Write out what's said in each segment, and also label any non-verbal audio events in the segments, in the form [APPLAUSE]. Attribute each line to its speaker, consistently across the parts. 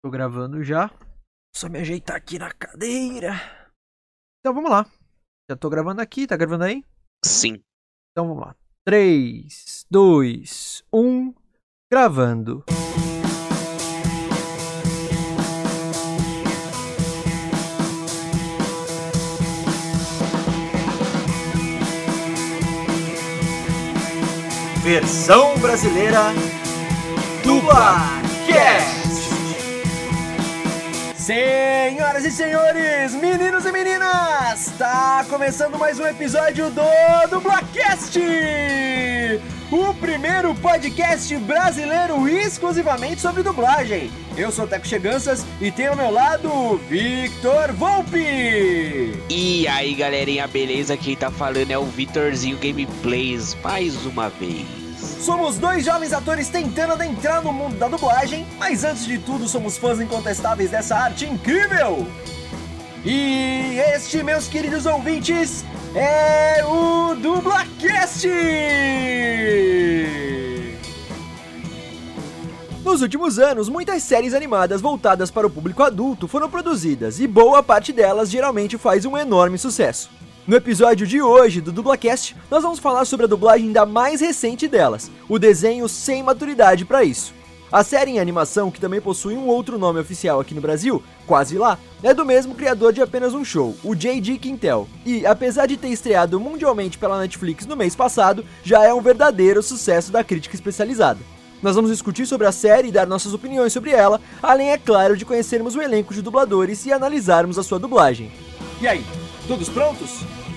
Speaker 1: Tô gravando já. Só me ajeitar aqui na cadeira. Então vamos lá. Já tô gravando aqui, tá gravando aí?
Speaker 2: Sim.
Speaker 1: Então vamos lá. 3, 2, 1. Gravando.
Speaker 3: Versão brasileira do Barcast.
Speaker 1: Senhoras e senhores, meninos e meninas, tá começando mais um episódio do Dublacast! O primeiro podcast brasileiro exclusivamente sobre dublagem. Eu sou o Teco Cheganças e tenho ao meu lado Victor Volpe.
Speaker 2: E aí, galerinha, beleza? Quem tá falando é o Vitorzinho Gameplays mais uma vez.
Speaker 1: Somos dois jovens atores tentando adentrar no mundo da dublagem, mas antes de tudo somos fãs incontestáveis dessa arte incrível! E este, meus queridos ouvintes, é o Dublacast! Nos últimos anos, muitas séries animadas voltadas para o público adulto foram produzidas e boa parte delas geralmente faz um enorme sucesso. No episódio de hoje do Dublacast, nós vamos falar sobre a dublagem da mais recente delas, o desenho sem maturidade para isso. A série em animação, que também possui um outro nome oficial aqui no Brasil, Quase Lá, é do mesmo criador de apenas um show, o J.D. Quintel. E, apesar de ter estreado mundialmente pela Netflix no mês passado, já é um verdadeiro sucesso da crítica especializada. Nós vamos discutir sobre a série e dar nossas opiniões sobre ela, além, é claro, de conhecermos o elenco de dubladores e analisarmos a sua dublagem. E aí, todos prontos?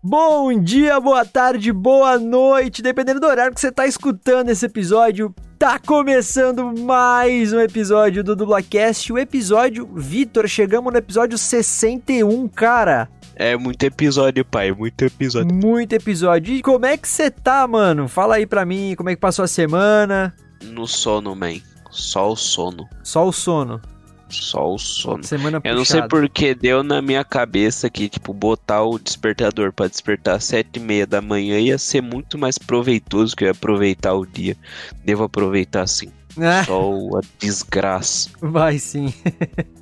Speaker 1: Bom dia, boa tarde, boa noite, dependendo do horário que você tá escutando esse episódio. Tá começando mais um episódio do Dublacast, o episódio Vitor, chegamos no episódio 61, cara.
Speaker 2: É muito episódio, pai, muito episódio.
Speaker 1: Muito episódio. E como é que você tá, mano? Fala aí pra mim, como é que passou a semana?
Speaker 2: No sono, man. Só o sono.
Speaker 1: Só o sono.
Speaker 2: Só o sono.
Speaker 1: Semana
Speaker 2: Eu não sei
Speaker 1: puxada.
Speaker 2: porque deu na minha cabeça que, tipo, botar o despertador pra despertar às sete e meia da manhã ia ser muito mais proveitoso que eu ia aproveitar o dia. Devo aproveitar sim.
Speaker 1: Ah,
Speaker 2: Só a desgraça.
Speaker 1: vai sim. [LAUGHS]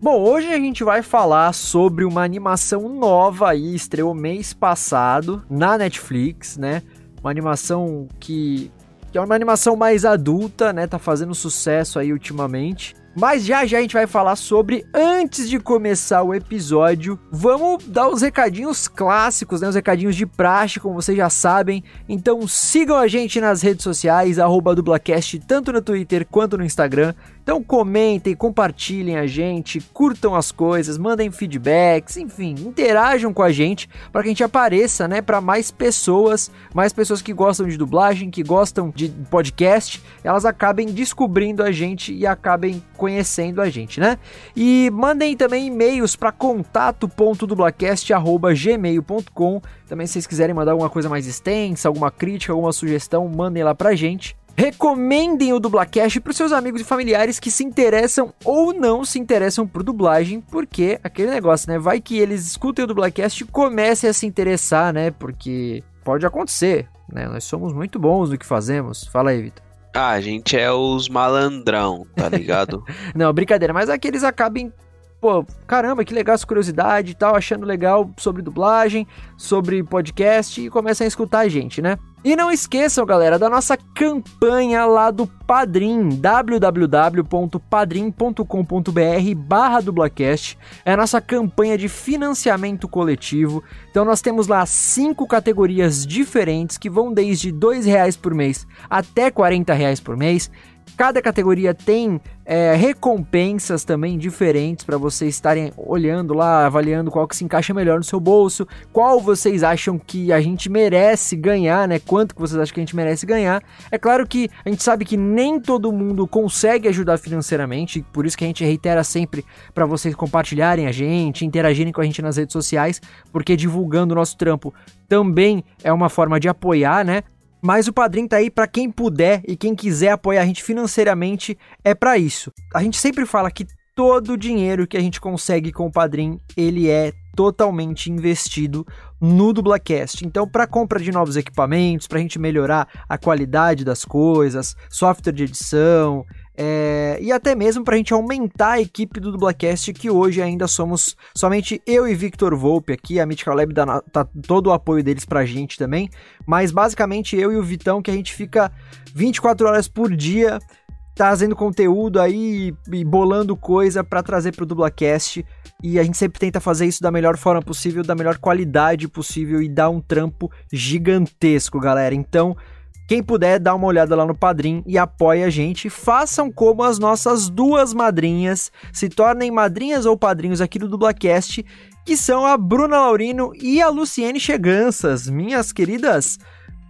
Speaker 1: Bom, hoje a gente vai falar sobre uma animação nova aí, estreou mês passado na Netflix, né? Uma animação que, que é uma animação mais adulta, né? Tá fazendo sucesso aí ultimamente. Mas já já a gente vai falar sobre. Antes de começar o episódio, vamos dar os recadinhos clássicos, né? Os recadinhos de praxe, como vocês já sabem. Então sigam a gente nas redes sociais, arroba dublacast, tanto no Twitter quanto no Instagram. Então comentem, compartilhem a gente, curtam as coisas, mandem feedbacks, enfim, interajam com a gente para que a gente apareça, né, para mais pessoas, mais pessoas que gostam de dublagem, que gostam de podcast, elas acabem descobrindo a gente e acabem conhecendo a gente, né? E mandem também e-mails para contato.dublacast@gmail.com. Também se vocês quiserem mandar alguma coisa mais extensa, alguma crítica, alguma sugestão, mandem lá pra gente. Recomendem o Dublacast para os seus amigos e familiares que se interessam ou não se interessam por dublagem, porque aquele negócio, né? Vai que eles escutem o Dublacast e comecem a se interessar, né? Porque pode acontecer, né? Nós somos muito bons no que fazemos. Fala aí, Vitor.
Speaker 2: Ah, a gente é os malandrão, tá ligado? [LAUGHS]
Speaker 1: Não, brincadeira, mas é que eles acabem. Pô, caramba, que legal essa curiosidade e tal, achando legal sobre dublagem, sobre podcast e começam a escutar a gente, né? E não esqueçam, galera, da nossa campanha lá do Padrim, www.padrim.com.br barra dublacast. É a nossa campanha de financiamento coletivo. Então nós temos lá cinco categorias diferentes que vão desde 2 reais por mês até 40 reais por mês. Cada categoria tem é, recompensas também diferentes para vocês estarem olhando lá, avaliando qual que se encaixa melhor no seu bolso, qual vocês acham que a gente merece ganhar, né? Quanto que vocês acham que a gente merece ganhar. É claro que a gente sabe que nem todo mundo consegue ajudar financeiramente, por isso que a gente reitera sempre para vocês compartilharem a gente, interagirem com a gente nas redes sociais, porque divulgando o nosso trampo também é uma forma de apoiar, né? Mas o padrinho tá aí para quem puder e quem quiser apoiar a gente financeiramente é para isso. A gente sempre fala que todo o dinheiro que a gente consegue com o padrinho, ele é totalmente investido no Dublacast. Então, para compra de novos equipamentos, para a gente melhorar a qualidade das coisas, software de edição, é, e até mesmo para a gente aumentar a equipe do Dublacast, que hoje ainda somos somente eu e Victor Volpe aqui, a Mythical Lab dá tá todo o apoio deles para a gente também, mas basicamente eu e o Vitão que a gente fica 24 horas por dia trazendo conteúdo aí e bolando coisa para trazer para o Dublacast e a gente sempre tenta fazer isso da melhor forma possível, da melhor qualidade possível e dar um trampo gigantesco, galera. Então, quem puder, dá uma olhada lá no Padrim e apoia a gente. Façam como as nossas duas madrinhas, se tornem madrinhas ou padrinhos aqui do Dublacast, que são a Bruna Laurino e a Luciene Cheganças, minhas queridas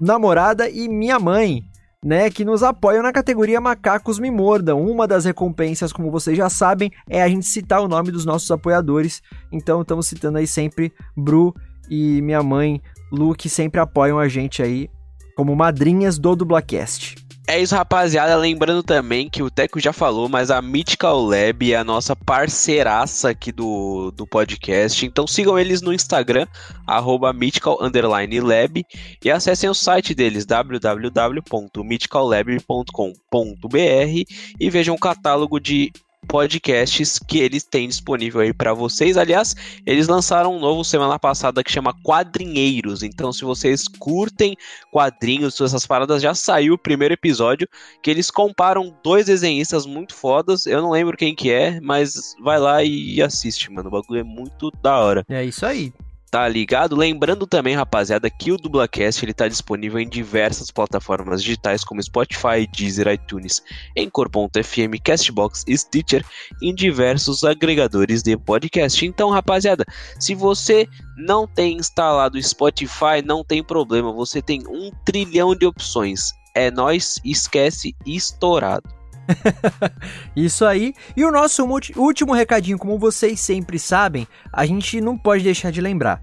Speaker 1: namorada e minha mãe. Né, que nos apoiam na categoria Macacos Me Mordam. Uma das recompensas, como vocês já sabem, é a gente citar o nome dos nossos apoiadores. Então estamos citando aí sempre Bru e minha mãe Lu, que sempre apoiam a gente aí como madrinhas do Dublacast.
Speaker 2: É isso, rapaziada. Lembrando também que o Teco já falou, mas a Mythical Lab é a nossa parceiraça aqui do, do podcast. Então sigam eles no Instagram, arroba Lab, e acessem o site deles, www.mythicallab.com.br, e vejam o catálogo de podcasts que eles têm disponível aí para vocês. Aliás, eles lançaram um novo semana passada que chama Quadrinheiros. Então, se vocês curtem quadrinhos, essas paradas, já saiu o primeiro episódio que eles comparam dois desenhistas muito fodas. Eu não lembro quem que é, mas vai lá e assiste, mano. O bagulho é muito da hora.
Speaker 1: É isso aí
Speaker 2: tá ligado? Lembrando também, rapaziada, que o Dublacast ele tá disponível em diversas plataformas digitais como Spotify, Deezer, iTunes, Encore.fm, Castbox e Stitcher, em diversos agregadores de podcast. Então, rapaziada, se você não tem instalado o Spotify, não tem problema, você tem um trilhão de opções. É nós, esquece estourado. [LAUGHS]
Speaker 1: Isso aí. E o nosso último recadinho, como vocês sempre sabem, a gente não pode deixar de lembrar.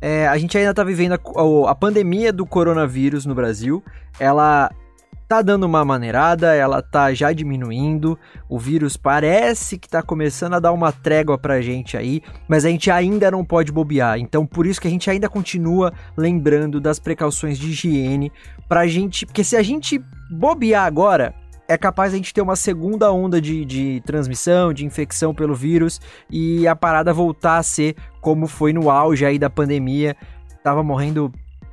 Speaker 1: É, a gente ainda tá vivendo a, a, pandemia do coronavírus no Brasil. Ela tá dando uma maneirada, ela tá já diminuindo. O vírus parece que tá começando a dar uma trégua pra gente aí, mas a gente ainda não pode bobear. Então, por isso que a gente ainda continua lembrando das precauções de higiene pra gente, porque se a gente bobear agora, é capaz a gente ter uma segunda onda de, de transmissão, de infecção pelo vírus e a parada voltar a ser como foi no auge aí da pandemia. Tava morrendo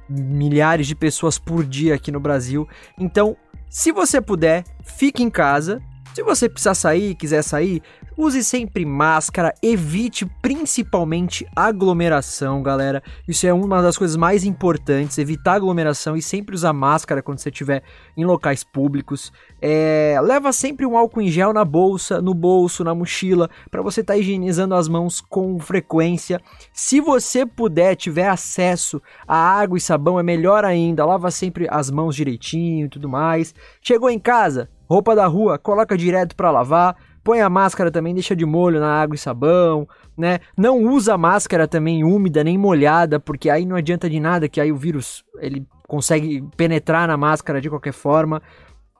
Speaker 1: milhares de pessoas por dia aqui no Brasil. Então, se você puder, fique em casa. Se você precisar sair, quiser sair, Use sempre máscara, evite principalmente aglomeração, galera. Isso é uma das coisas mais importantes, evitar aglomeração e sempre usar máscara quando você estiver em locais públicos. É, leva sempre um álcool em gel na bolsa, no bolso, na mochila, para você estar tá higienizando as mãos com frequência. Se você puder, tiver acesso a água e sabão, é melhor ainda. Lava sempre as mãos direitinho e tudo mais. Chegou em casa, roupa da rua, coloca direto para lavar Põe a máscara também, deixa de molho na água e sabão, né? Não usa máscara também úmida nem molhada, porque aí não adianta de nada que aí o vírus ele consegue penetrar na máscara de qualquer forma.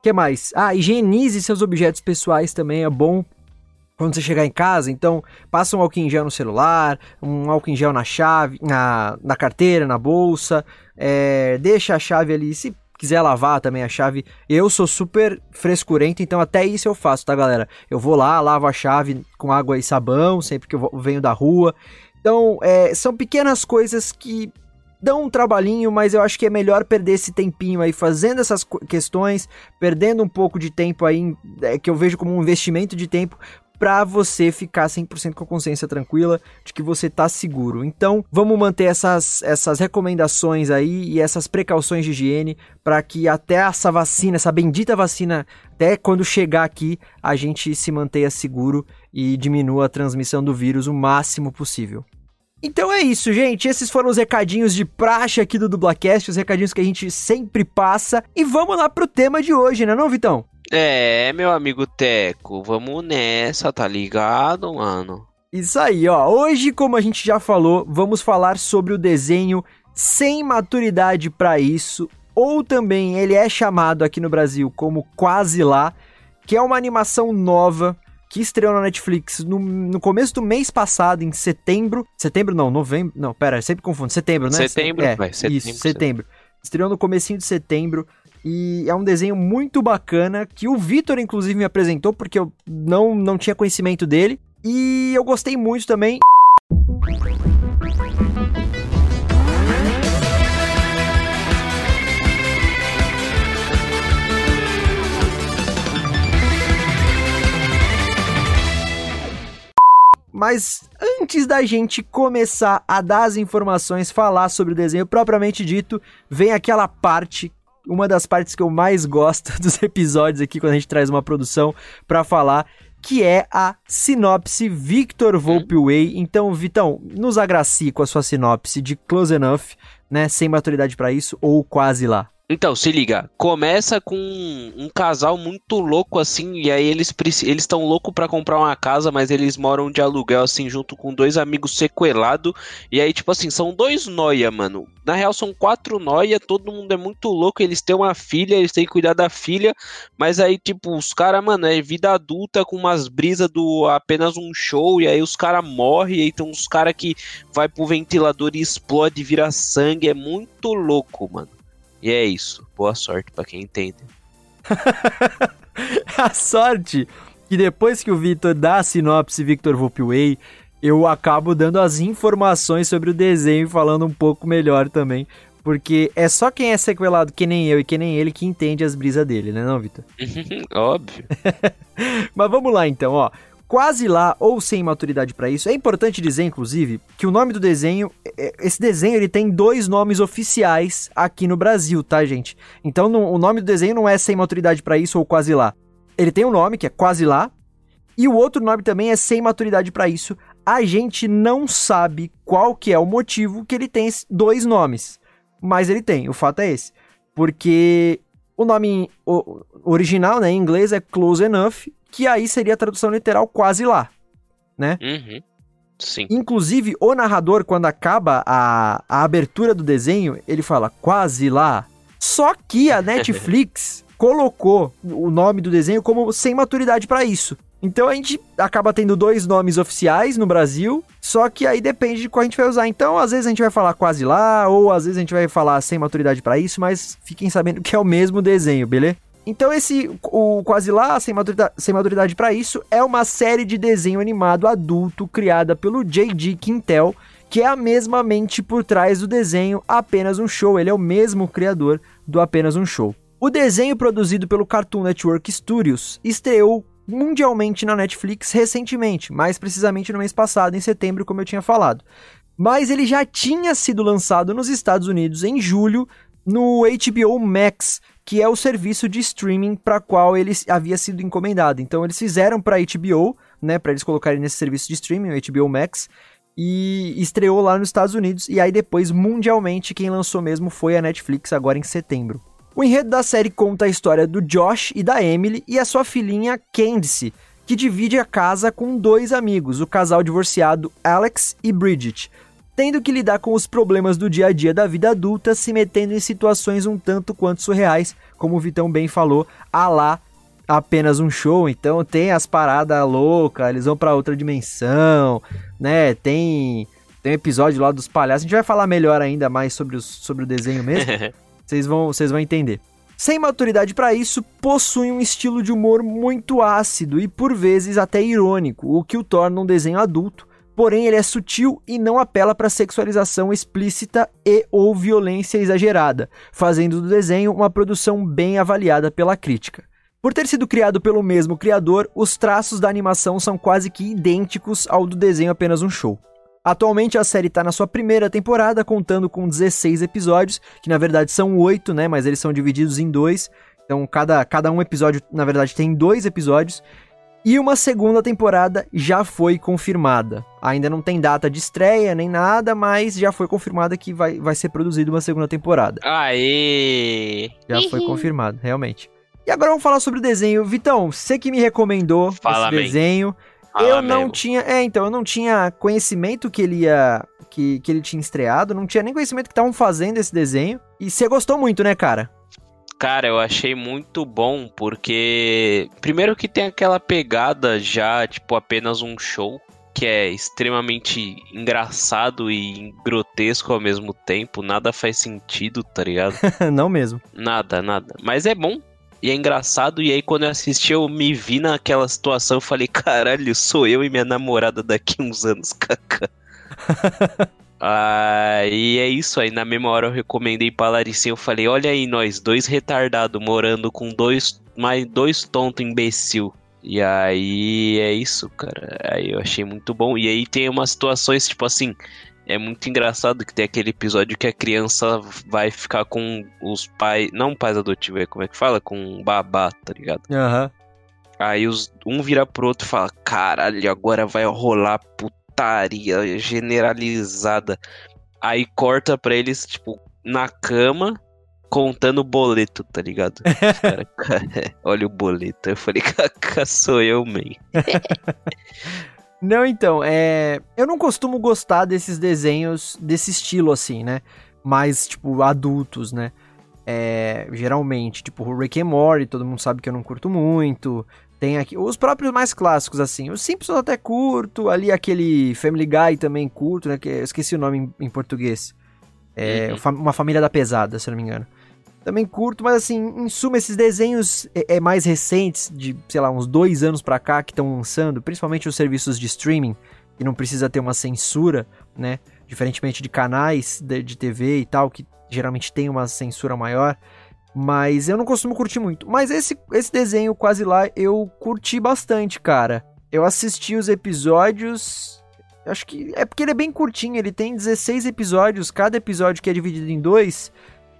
Speaker 1: que mais? Ah, higienize seus objetos pessoais também, é bom quando você chegar em casa, então passa um álcool em gel no celular, um álcool em gel na chave, na, na carteira, na bolsa, é, deixa a chave ali, se quiser lavar também a chave, eu sou super frescurento, então até isso eu faço, tá, galera? Eu vou lá, lavo a chave com água e sabão sempre que eu venho da rua. Então, é, são pequenas coisas que dão um trabalhinho, mas eu acho que é melhor perder esse tempinho aí fazendo essas questões, perdendo um pouco de tempo aí, é, que eu vejo como um investimento de tempo, para você ficar 100% com a consciência tranquila de que você tá seguro. Então, vamos manter essas, essas recomendações aí e essas precauções de higiene para que até essa vacina, essa bendita vacina, até quando chegar aqui, a gente se mantenha seguro e diminua a transmissão do vírus o máximo possível. Então é isso, gente. Esses foram os recadinhos de praxe aqui do Dublacast, os recadinhos que a gente sempre passa. E vamos lá pro tema de hoje, né, não, Vitão?
Speaker 2: É, meu amigo Teco, vamos nessa, tá ligado, mano?
Speaker 1: Isso aí, ó. Hoje, como a gente já falou, vamos falar sobre o desenho sem maturidade para isso, ou também ele é chamado aqui no Brasil como Quase Lá, que é uma animação nova que estreou na Netflix no, no começo do mês passado, em setembro. Setembro não, novembro. Não, pera, sempre confundo. Setembro, né?
Speaker 2: Setembro,
Speaker 1: é,
Speaker 2: vai, setembro,
Speaker 1: Isso, setembro. Estreou no comecinho de setembro. E é um desenho muito bacana que o Vitor, inclusive, me apresentou, porque eu não, não tinha conhecimento dele. E eu gostei muito também. Mas antes da gente começar a dar as informações, falar sobre o desenho propriamente dito, vem aquela parte, uma das partes que eu mais gosto [LAUGHS] dos episódios aqui quando a gente traz uma produção para falar, que é a sinopse Victor Volpe Way. Então, Vitão, nos agracie com a sua sinopse de Close Enough, né, sem maturidade para isso ou quase lá.
Speaker 2: Então, se liga, começa com um casal muito louco assim, e aí eles eles estão loucos para comprar uma casa, mas eles moram de aluguel assim junto com dois amigos sequelados, e aí tipo assim, são dois noia, mano. Na real são quatro noia, todo mundo é muito louco, eles têm uma filha, eles têm que cuidar da filha, mas aí tipo, os caras, mano, é vida adulta com umas brisas do apenas um show, e aí os caras morrem, e aí tem uns caras que vai pro ventilador e explode, vira sangue, é muito louco, mano. E é isso. Boa sorte para quem entende. [LAUGHS]
Speaker 1: a sorte que depois que o Victor dá a sinopse Victor Volpway, eu acabo dando as informações sobre o desenho falando um pouco melhor também. Porque é só quem é sequelado que nem eu e que nem ele que entende as brisas dele, né não, Vitor? [LAUGHS]
Speaker 2: Óbvio. [LAUGHS]
Speaker 1: Mas vamos lá então, ó quase lá ou sem maturidade para isso. É importante dizer, inclusive, que o nome do desenho, é, esse desenho ele tem dois nomes oficiais aqui no Brasil, tá, gente? Então o nome do desenho não é sem maturidade para isso ou quase lá. Ele tem um nome que é quase lá e o outro nome também é sem maturidade para isso. A gente não sabe qual que é o motivo que ele tem dois nomes, mas ele tem. O fato é esse, porque o nome original, né, em inglês é Close Enough que aí seria a tradução literal quase lá, né?
Speaker 2: Uhum. Sim.
Speaker 1: Inclusive, o narrador, quando acaba a, a abertura do desenho, ele fala quase lá. Só que a [LAUGHS] Netflix colocou o nome do desenho como sem maturidade para isso. Então a gente acaba tendo dois nomes oficiais no Brasil, só que aí depende de qual a gente vai usar. Então, às vezes a gente vai falar quase lá, ou às vezes a gente vai falar sem maturidade para isso, mas fiquem sabendo que é o mesmo desenho, beleza? Então esse, o Quase Lá, Sem Maturidade, sem maturidade para Isso, é uma série de desenho animado adulto criada pelo J.D. Quintel, que é a mesma mente por trás do desenho Apenas um Show. Ele é o mesmo criador do Apenas um Show. O desenho produzido pelo Cartoon Network Studios estreou mundialmente na Netflix recentemente, mais precisamente no mês passado, em setembro, como eu tinha falado. Mas ele já tinha sido lançado nos Estados Unidos em julho no HBO Max, que é o serviço de streaming para qual ele havia sido encomendado. Então eles fizeram para HBO, né, para eles colocarem nesse serviço de streaming, o HBO Max, e estreou lá nos Estados Unidos e aí depois mundialmente quem lançou mesmo foi a Netflix agora em setembro. O enredo da série conta a história do Josh e da Emily e a sua filhinha Candice, que divide a casa com dois amigos, o casal divorciado Alex e Bridget tendo que lidar com os problemas do dia a dia da vida adulta, se metendo em situações um tanto quanto surreais, como o Vitão bem falou, a lá apenas um show, então tem as paradas loucas, eles vão para outra dimensão, né? Tem tem um episódio lá dos palhaços, a gente vai falar melhor ainda mais sobre, os, sobre o desenho mesmo. [LAUGHS] Vocês vão, vocês vão entender. Sem maturidade para isso, possui um estilo de humor muito ácido e por vezes até irônico, o que o torna um desenho adulto porém ele é sutil e não apela para sexualização explícita e ou violência exagerada, fazendo do desenho uma produção bem avaliada pela crítica. Por ter sido criado pelo mesmo criador, os traços da animação são quase que idênticos ao do desenho Apenas um Show. Atualmente a série está na sua primeira temporada, contando com 16 episódios, que na verdade são 8, né? Mas eles são divididos em dois. Então cada, cada um episódio, na verdade, tem dois episódios. E uma segunda temporada já foi confirmada. Ainda não tem data de estreia nem nada, mas já foi confirmada que vai, vai ser produzida uma segunda temporada.
Speaker 2: Aê!
Speaker 1: Já foi confirmado, realmente. E agora vamos falar sobre o desenho. Vitão, você que me recomendou
Speaker 2: Fala,
Speaker 1: esse
Speaker 2: man.
Speaker 1: desenho.
Speaker 2: Fala
Speaker 1: eu não
Speaker 2: mesmo.
Speaker 1: tinha. É, então, eu não tinha conhecimento que ele ia. Que, que ele tinha estreado. Não tinha nem conhecimento que estavam fazendo esse desenho. E você gostou muito, né, cara?
Speaker 2: Cara, eu achei muito bom porque. Primeiro que tem aquela pegada já, tipo, apenas um show. Que é extremamente engraçado e grotesco ao mesmo tempo. Nada faz sentido, tá ligado? [LAUGHS]
Speaker 1: não mesmo.
Speaker 2: Nada, nada. Mas é bom. E é engraçado. E aí, quando eu assisti, eu me vi naquela situação. Eu falei, caralho, sou eu e minha namorada daqui uns anos, [LAUGHS] kaká. Aí é isso aí. Na mesma hora eu recomendei pra Laricinha. Eu falei, olha aí, nós, dois retardados morando com dois. Mais dois tontos imbecil. E aí é isso, cara. Aí eu achei muito bom. E aí tem umas situações, tipo assim. É muito engraçado que tem aquele episódio que a criança vai ficar com os pais. Não pais adotivos, é como é que fala? Com um babá, tá ligado?
Speaker 1: Aham.
Speaker 2: Aí os, um vira pro outro e fala: Caralho, agora vai rolar putaria generalizada. Aí corta pra eles, tipo, na cama, contando o boleto, tá ligado? [LAUGHS] Os cara, "Cara, [LAUGHS] olha o boleto. Eu falei: Caca, sou eu, man. [LAUGHS]
Speaker 1: Não, então, é. Eu não costumo gostar desses desenhos desse estilo, assim, né? Mais, tipo, adultos, né? É, geralmente, tipo, o Rick and Morty, todo mundo sabe que eu não curto muito. Tem aqui os próprios mais clássicos, assim. Os Simpsons até curto. Ali aquele Family Guy também curto, né? Que eu esqueci o nome em, em português. É,
Speaker 2: Uhum.
Speaker 1: Uma Família da Pesada, se eu não me engano. Também curto, mas assim, em suma, esses desenhos é, é mais recentes, de, sei lá, uns dois anos pra cá, que estão lançando, principalmente os serviços de streaming, que não precisa ter uma censura, né? Diferentemente de canais de, de TV e tal, que geralmente tem uma censura maior. Mas eu não costumo curtir muito. Mas esse, esse desenho, quase lá, eu curti bastante, cara. Eu assisti os episódios. Acho que. É porque ele é bem curtinho, ele tem 16 episódios. Cada episódio que é dividido em dois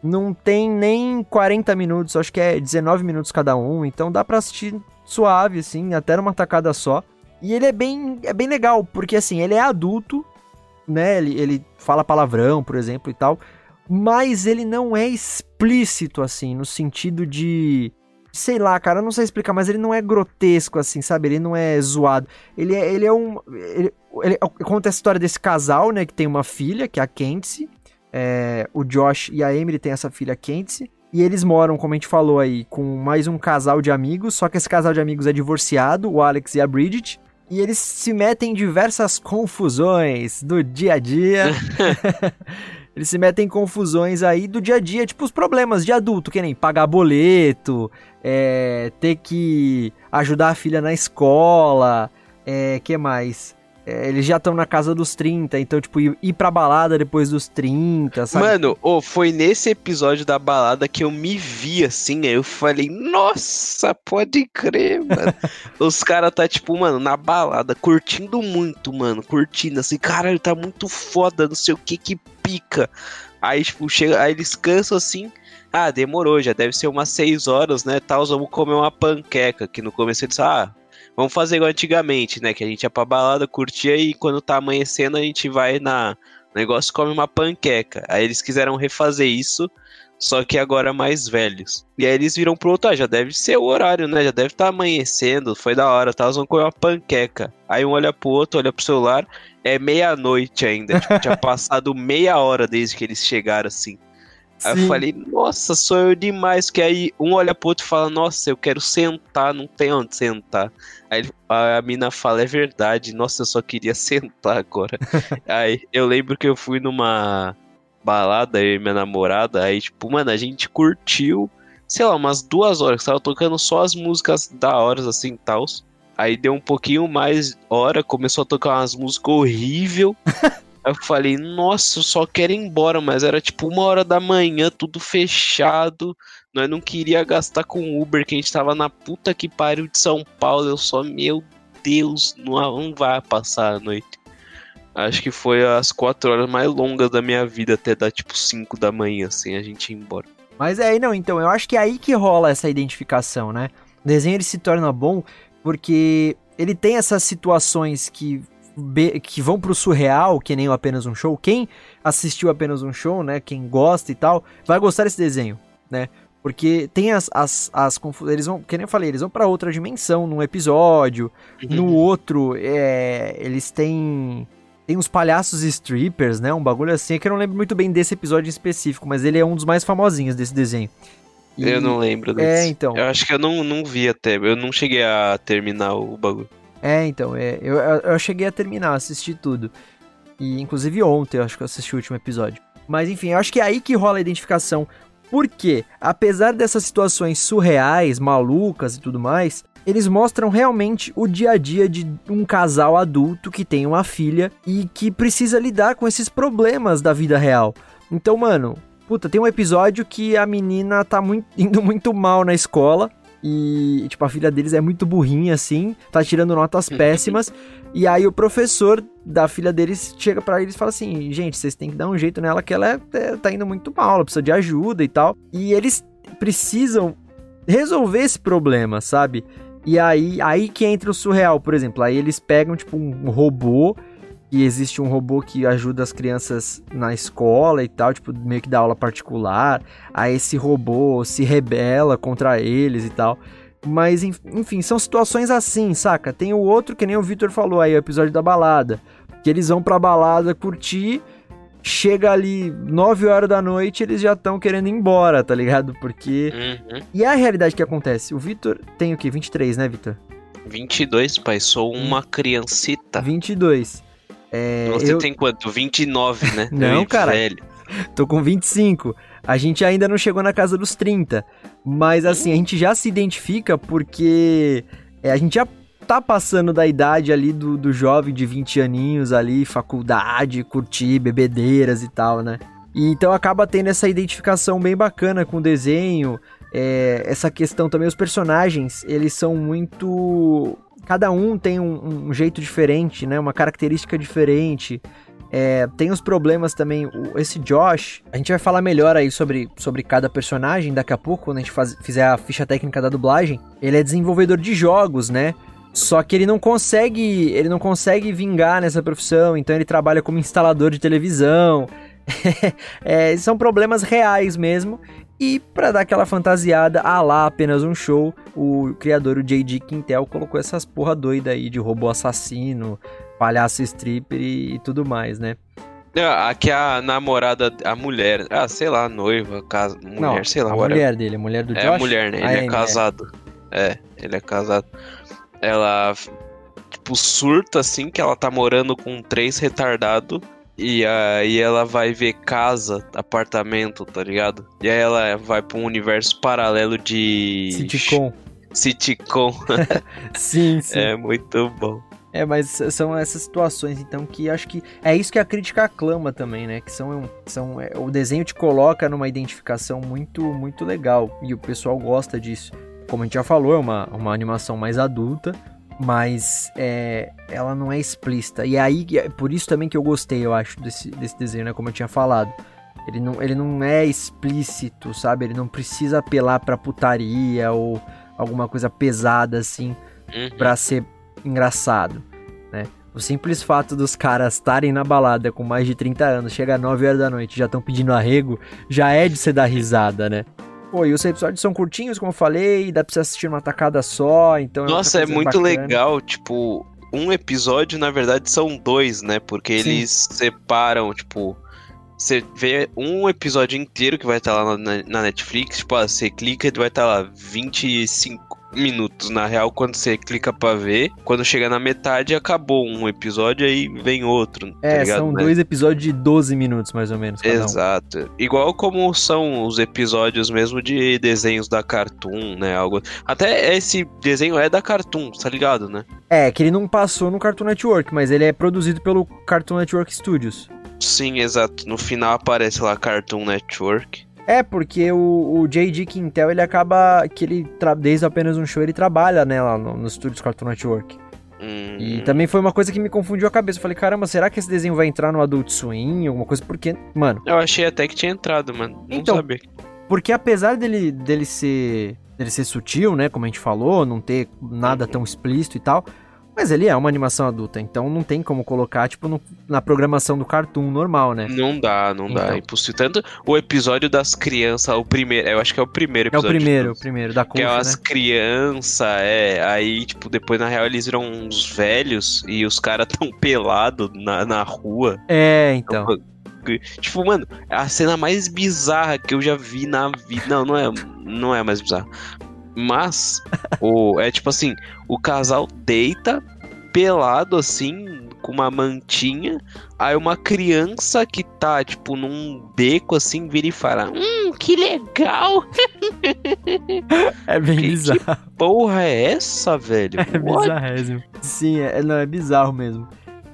Speaker 1: não tem nem 40 minutos, acho que é 19 minutos cada um, então dá pra assistir suave, assim, até numa tacada só. E ele é bem, é bem legal, porque assim, ele é adulto, né? Ele, ele fala palavrão, por exemplo, e tal, mas ele não é explícito, assim, no sentido de. Sei lá, cara, não sei explicar, mas ele não é grotesco, assim, sabe? Ele não é zoado. Ele é, ele é um. Ele, ele conta a história desse casal, né? Que tem uma filha, que é a Kenzie. É, o Josh e a Emily têm essa filha Kenzie. E eles moram, como a gente falou aí, com mais um casal de amigos. Só que esse casal de amigos é divorciado, o Alex e a Bridget. E eles se metem em diversas confusões do dia a dia. [LAUGHS] [LAUGHS] eles se metem em confusões aí do dia a dia, tipo os problemas de adulto, que nem pagar boleto, é, ter que ajudar a filha na escola, é, que mais? É, eles já estão na casa dos 30, então, tipo, ir, ir pra balada depois dos 30, sabe?
Speaker 2: Mano, ô, foi nesse episódio da balada que eu me vi assim, aí eu falei, nossa, pode crer, mano. [LAUGHS] Os caras tá, tipo, mano, na balada, curtindo muito, mano, curtindo, assim, caralho, tá muito foda, não sei o que que pica. Aí, tipo, chega, aí eles cansam assim, ah, demorou, já deve ser umas 6 horas, né, tal, vamos comer uma panqueca, que no começo eles, ah, vamos fazer igual antigamente, né, que a gente ia pra balada, curtia e quando tá amanhecendo a gente vai na negócio come uma panqueca. Aí eles quiseram refazer isso, só que agora mais velhos. E aí eles viram pro outro, ah, já deve ser o horário, né? Já deve estar amanhecendo, foi da hora, tá? Eles vão comer uma panqueca. Aí um olha pro outro, olha pro celular, é meia-noite ainda. tipo, tinha [LAUGHS] passado meia hora desde que eles chegaram assim. Aí eu falei, nossa, sou eu demais. Que aí um olha pro outro e fala, nossa, eu quero sentar, não tem onde sentar. Aí a mina fala, é verdade, nossa, eu só queria [LAUGHS] sentar agora. [LAUGHS] aí eu lembro que eu fui numa balada, eu e minha namorada, aí tipo, mano, a gente curtiu, sei lá, umas duas horas, tava tocando só as músicas da horas assim, tals. Aí deu um pouquinho mais hora, começou a tocar umas músicas horrível. [LAUGHS] Aí eu falei, nossa, eu só quero ir embora, mas era tipo uma hora da manhã, tudo fechado, Nós não queria gastar com Uber, que a gente tava na puta que pariu de São Paulo. Eu só, meu Deus, não, vai passar a noite. Acho que foi as quatro horas mais longas da minha vida, até dar tipo 5 da manhã, assim, a gente ir embora.
Speaker 1: Mas é, não, então, eu acho que é aí que rola essa identificação, né? O desenho ele se torna bom porque ele tem essas situações que, que vão pro surreal, que nem o apenas um show. Quem assistiu apenas um show, né? Quem gosta e tal, vai gostar desse desenho, né? Porque tem as, as, as Eles vão, que nem eu falei, eles vão para outra dimensão num episódio. Uhum. No outro, é, eles têm. Tem uns palhaços strippers, né? Um bagulho assim, que eu não lembro muito bem desse episódio em específico, mas ele é um dos mais famosinhos desse desenho.
Speaker 2: E... Eu não lembro
Speaker 1: é, desse. É, então.
Speaker 2: Eu acho que eu não, não vi até. Eu não cheguei a terminar o bagulho.
Speaker 1: É, então. É, eu, eu cheguei a terminar, assisti tudo. E inclusive ontem eu acho que eu assisti o último episódio. Mas enfim, eu acho que é aí que rola a identificação porque, apesar dessas situações surreais, malucas e tudo mais, eles mostram realmente o dia a dia de um casal adulto que tem uma filha e que precisa lidar com esses problemas da vida real. Então, mano, puta, tem um episódio que a menina tá muito, [LAUGHS] indo muito mal na escola e, tipo, a filha deles é muito burrinha, assim, tá tirando notas péssimas. e aí o professor da filha deles chega para eles e fala assim: gente, vocês têm que dar um jeito nela que ela é, é, tá indo muito mal, ela precisa de ajuda e tal. E eles precisam resolver esse problema, sabe? E aí, aí que entra o surreal, por exemplo. Aí eles pegam, tipo, um robô e existe um robô que ajuda as crianças na escola e tal, tipo, meio que dá aula particular. Aí esse robô se rebela contra eles e tal. Mas, enfim, são situações assim, saca? Tem o outro, que nem o Victor falou aí, o episódio da balada. Que eles vão pra balada curtir, chega ali 9 horas da noite, eles já estão querendo ir embora, tá ligado? Porque. Uhum. E é a realidade que acontece. O Victor tem o quê? 23, né, Victor?
Speaker 2: 22, pai. Sou uma criancita.
Speaker 1: 22.
Speaker 2: É, Você eu... tem quanto? 29, né? [LAUGHS]
Speaker 1: não, cara. Velho. Tô com 25. A gente ainda não chegou na casa dos 30. Mas assim, a gente já se identifica porque é, a gente já tá passando da idade ali do, do jovem de 20 aninhos ali, faculdade, curtir, bebedeiras e tal, né? E então acaba tendo essa identificação bem bacana com o desenho. É, essa questão também, os personagens, eles são muito cada um tem um, um, jeito diferente, né? Uma característica diferente. É, tem os problemas também. Esse Josh, a gente vai falar melhor aí sobre, sobre cada personagem daqui a pouco, quando a gente faz, fizer a ficha técnica da dublagem. Ele é desenvolvedor de jogos, né? Só que ele não consegue, ele não consegue vingar nessa profissão, então ele trabalha como instalador de televisão. [LAUGHS] é, são problemas reais mesmo. E para dar aquela fantasiada, ah lá, apenas um show, o criador, o J.D. Quintel, colocou essas porra doida aí de robô assassino, palhaço stripper e, e tudo mais, né?
Speaker 2: Aqui a namorada, a mulher, ah, sei lá, noiva, casa, mulher, Não, sei lá.
Speaker 1: A mulher dele, a mulher do Josh?
Speaker 2: É a mulher, né? Ele ah, é, é casado. É, ele é casado. Ela, tipo, surta assim que ela tá morando com três retardados e aí ela vai ver casa, apartamento, tá ligado? E aí ela vai pra um universo paralelo de.
Speaker 1: Sitcom.
Speaker 2: Sitcom. [LAUGHS]
Speaker 1: sim, [LAUGHS] sim.
Speaker 2: É muito bom.
Speaker 1: É, mas são essas situações, então, que acho que é isso que a crítica aclama também, né? Que são, são é, o desenho te coloca numa identificação muito, muito legal e o pessoal gosta disso. Como a gente já falou, é uma, uma animação mais adulta, mas é, ela não é explícita. E aí, é por isso também que eu gostei, eu acho, desse, desse desenho, né? Como eu tinha falado. Ele não, ele não é explícito, sabe? Ele não precisa apelar pra putaria ou alguma coisa pesada, assim, uhum. pra ser engraçado, né? O simples fato dos caras estarem na balada com mais de 30 anos, chega 9 horas da noite já estão pedindo arrego, já é de você dar risada, né? Pô, e os episódios são curtinhos, como eu falei, dá pra você assistir uma tacada só, então...
Speaker 2: É Nossa, é, muito bacana. legal, tipo, um episódio, na verdade, são dois, né? Porque Sim. eles separam, tipo... Você vê um episódio inteiro que vai estar lá na, na Netflix, tipo, ah, você clica e vai estar lá 25, minutos, na real, quando você clica pra ver. Quando chega na metade, acabou um episódio, aí vem outro. Tá
Speaker 1: é, ligado,
Speaker 2: são
Speaker 1: né? dois episódios de 12 minutos, mais ou menos.
Speaker 2: Exato. Um. Igual como são os episódios mesmo de desenhos da Cartoon, né? Algo... Até esse desenho é da Cartoon, tá ligado, né?
Speaker 1: É, que ele não passou no Cartoon Network, mas ele é produzido pelo Cartoon Network Studios.
Speaker 2: Sim, exato. No final aparece lá Cartoon Network.
Speaker 1: É, porque o, o J.D. Quintel, ele acaba, que ele, desde apenas um show, ele trabalha, né, lá no, no estúdio Cartoon Network.
Speaker 2: Hum,
Speaker 1: E também foi uma coisa que me confundiu a cabeça. Eu falei, caramba, será que esse desenho vai entrar no Adult Swim, alguma coisa? Porque, mano,
Speaker 2: Eu achei até que tinha entrado, mano. Não
Speaker 1: Então,
Speaker 2: sabia.
Speaker 1: porque apesar dele, dele ser dele ser sutil, né, como a gente falou, não ter nada
Speaker 2: Uhum.
Speaker 1: tão explícito e tal, mas ele é uma animação adulta, então não tem como colocar, tipo, no- na programação do cartoon normal, né?
Speaker 2: Não dá, não dá.
Speaker 1: Então.
Speaker 2: É impossível. Tanto o episódio das crianças, o primeiro, eu acho que é o primeiro
Speaker 1: É o
Speaker 2: episódio.
Speaker 1: primeiro, o primeiro, da
Speaker 2: Que é as
Speaker 1: né?
Speaker 2: crianças, é. Aí, tipo, depois na real eles viram uns velhos e os caras [LAUGHS] tão pelados na, na rua.
Speaker 1: É, então.
Speaker 2: Tipo, mano, a cena mais bizarra que eu já vi na vida. Não, não é, não é mais bizarra. Mas, o, é tipo assim: o casal deita pelado assim, com uma mantinha. Aí uma criança que tá, tipo, num beco assim, vira e fala: Hum, que legal! [LAUGHS]
Speaker 1: É bem
Speaker 2: Que-
Speaker 1: bizarro.
Speaker 2: Porra, é essa, velho?
Speaker 1: É
Speaker 2: What?
Speaker 1: bizarrésimo. Sim, é, não, é bizarro mesmo.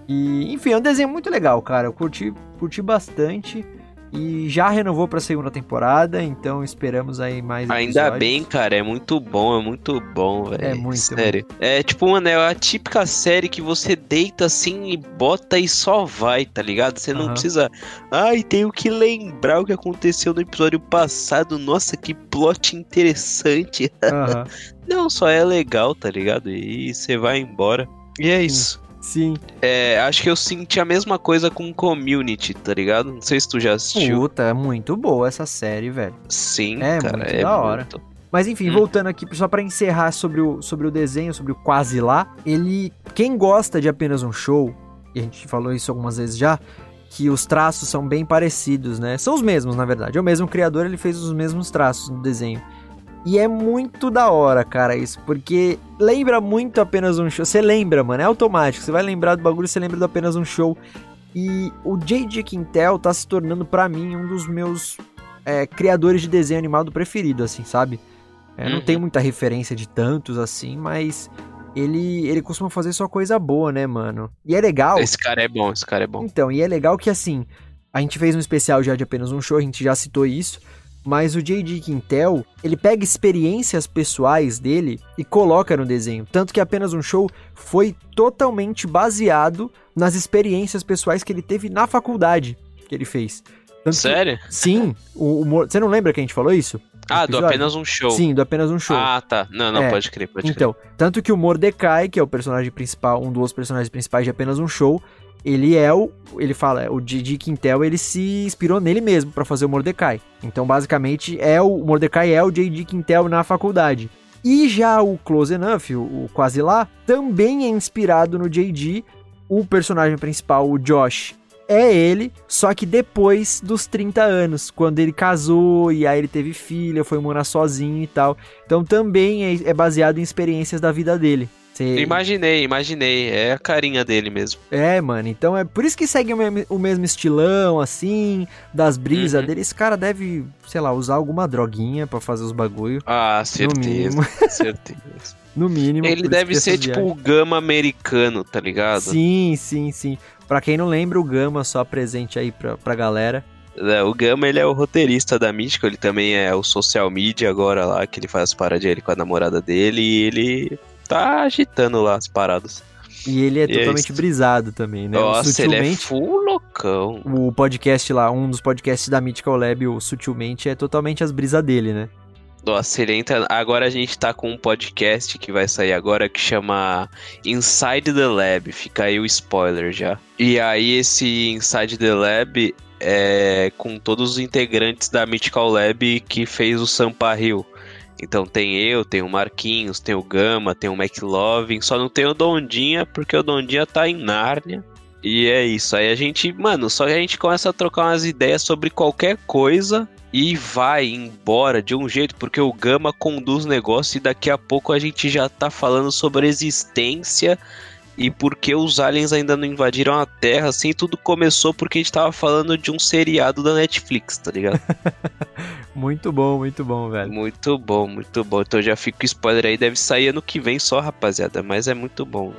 Speaker 1: E, enfim, é um desenho muito legal, cara. Eu curti, curti bastante. E já renovou pra segunda temporada, então esperamos aí mais
Speaker 2: Ainda
Speaker 1: episódios.
Speaker 2: bem, cara, é muito bom, é muito bom, velho.
Speaker 1: É muito,
Speaker 2: Sério. É tipo, mano, é a típica série que você deita assim e bota e só vai, tá ligado? Você não
Speaker 1: Aham.
Speaker 2: precisa. Ai, tenho que lembrar o que aconteceu no episódio passado. Nossa, que plot interessante. [LAUGHS]
Speaker 1: Aham.
Speaker 2: Não, só é legal, tá ligado? E você vai embora. E é isso.
Speaker 1: Sim.
Speaker 2: É, acho que eu senti a mesma coisa com Community, tá ligado? Não sei se tu já assistiu.
Speaker 1: Puta, é muito boa essa série, velho.
Speaker 2: Sim,
Speaker 1: É,
Speaker 2: cara.
Speaker 1: muito
Speaker 2: é
Speaker 1: da hora.
Speaker 2: muito.
Speaker 1: Mas enfim,
Speaker 2: Hum.
Speaker 1: voltando aqui só pra encerrar sobre o, sobre o desenho, sobre o quase lá, ele quem gosta de apenas um show, e a gente falou isso algumas vezes já, que os traços são bem parecidos, né? São os mesmos, na verdade. É o mesmo criador, ele fez os mesmos traços no desenho. E é muito da hora, cara, isso, porque lembra muito apenas um show. Você lembra, mano, é automático. Você vai lembrar do bagulho, você lembra do apenas um show. E o J.J. Quintel tá se tornando pra mim um dos meus é, criadores de desenho animado preferido, assim, sabe? É, Não
Speaker 2: Uhum.
Speaker 1: tem muita referência de tantos assim, mas ele ele costuma fazer só coisa boa, né, mano? E é legal.
Speaker 2: Esse cara é bom, esse cara é bom.
Speaker 1: Então, e é legal que assim, a gente fez um especial já de apenas um show, a gente já citou isso, mas o J.D. Quintel, ele pega experiências pessoais dele e coloca no desenho. Tanto que apenas um show foi totalmente baseado nas experiências pessoais que ele teve na faculdade que ele fez. Tanto que-
Speaker 2: Sério?
Speaker 1: sim, o, o você não lembra que a gente falou isso?
Speaker 2: Ah, do apenas um show.
Speaker 1: Sim, do apenas um show.
Speaker 2: Ah, tá. Não, não,
Speaker 1: É.
Speaker 2: pode crer, pode crer.
Speaker 1: Então, tanto que o Mordecai, que é o personagem principal, um dos personagens principais de apenas um show, ele é o, ele fala, o Didi Quintel, ele se inspirou nele mesmo pra fazer o Mordecai. Então, basicamente, é o, o Mordecai é o J.D. Quintel na faculdade. E já o Close Enough, o, o Quase Lá, também é inspirado no J.D. O personagem principal, o Josh, é ele, só que depois dos 30 anos, quando ele casou e aí ele teve filha, foi morar sozinho e tal. Então também é, é baseado em experiências da vida dele.
Speaker 2: Imaginei, imaginei. É a carinha dele mesmo.
Speaker 1: É, mano, então é por isso que segue o mesmo, o mesmo estilão, assim, das brisas
Speaker 2: Uhum.
Speaker 1: dele. Esse cara deve, sei lá, usar alguma droguinha pra fazer os bagulho.
Speaker 2: Ah,
Speaker 1: No
Speaker 2: certeza.
Speaker 1: mínimo.
Speaker 2: certeza.
Speaker 1: No mínimo. [LAUGHS]
Speaker 2: Ele deve ser tipo
Speaker 1: viagens-
Speaker 2: o Gama americano, tá ligado?
Speaker 1: Sim, sim, sim. Pra quem não lembra, o Gama só presente aí pra, pra galera.
Speaker 2: É, O Gama, ele é o roteirista da Mítico, ele também é o social media agora lá, que ele faz as paradas dele com a namorada dele e ele tá agitando lá as paradas.
Speaker 1: E ele é
Speaker 2: E é
Speaker 1: totalmente
Speaker 2: isso.
Speaker 1: brisado também, né?
Speaker 2: Nossa, ele é
Speaker 1: Sutilmente,
Speaker 2: full loucão.
Speaker 1: o podcast lá, um dos podcasts da Mythical Lab, o Sutilmente, é totalmente as brisas dele, né?
Speaker 2: Nossa, ele entra. Agora a gente tá com um podcast que vai sair agora que chama Inside the Lab. Fica aí o spoiler já. E aí, esse Inside the Lab é com todos os integrantes da Mythical Lab que fez o Sampa Hill. Então tem eu, tem o Marquinhos, tem o Gama, tem o McLovin, só não tem o Dondinha, porque o Dondinha tá em Nárnia. E é isso. Aí a gente, mano, só que a gente começa a trocar umas ideias sobre qualquer coisa e vai embora de um jeito, porque o Gama conduz negócio e daqui a pouco a gente já tá falando sobre existência e porque os aliens ainda não invadiram a Terra, assim, tudo começou porque a gente tava falando de um seriado da Netflix, tá ligado? [LAUGHS]
Speaker 1: Muito bom, muito bom, velho.
Speaker 2: muito bom, muito bom. Então já fico spoiler aí, deve sair ano que vem só, rapaziada, mas é muito bom.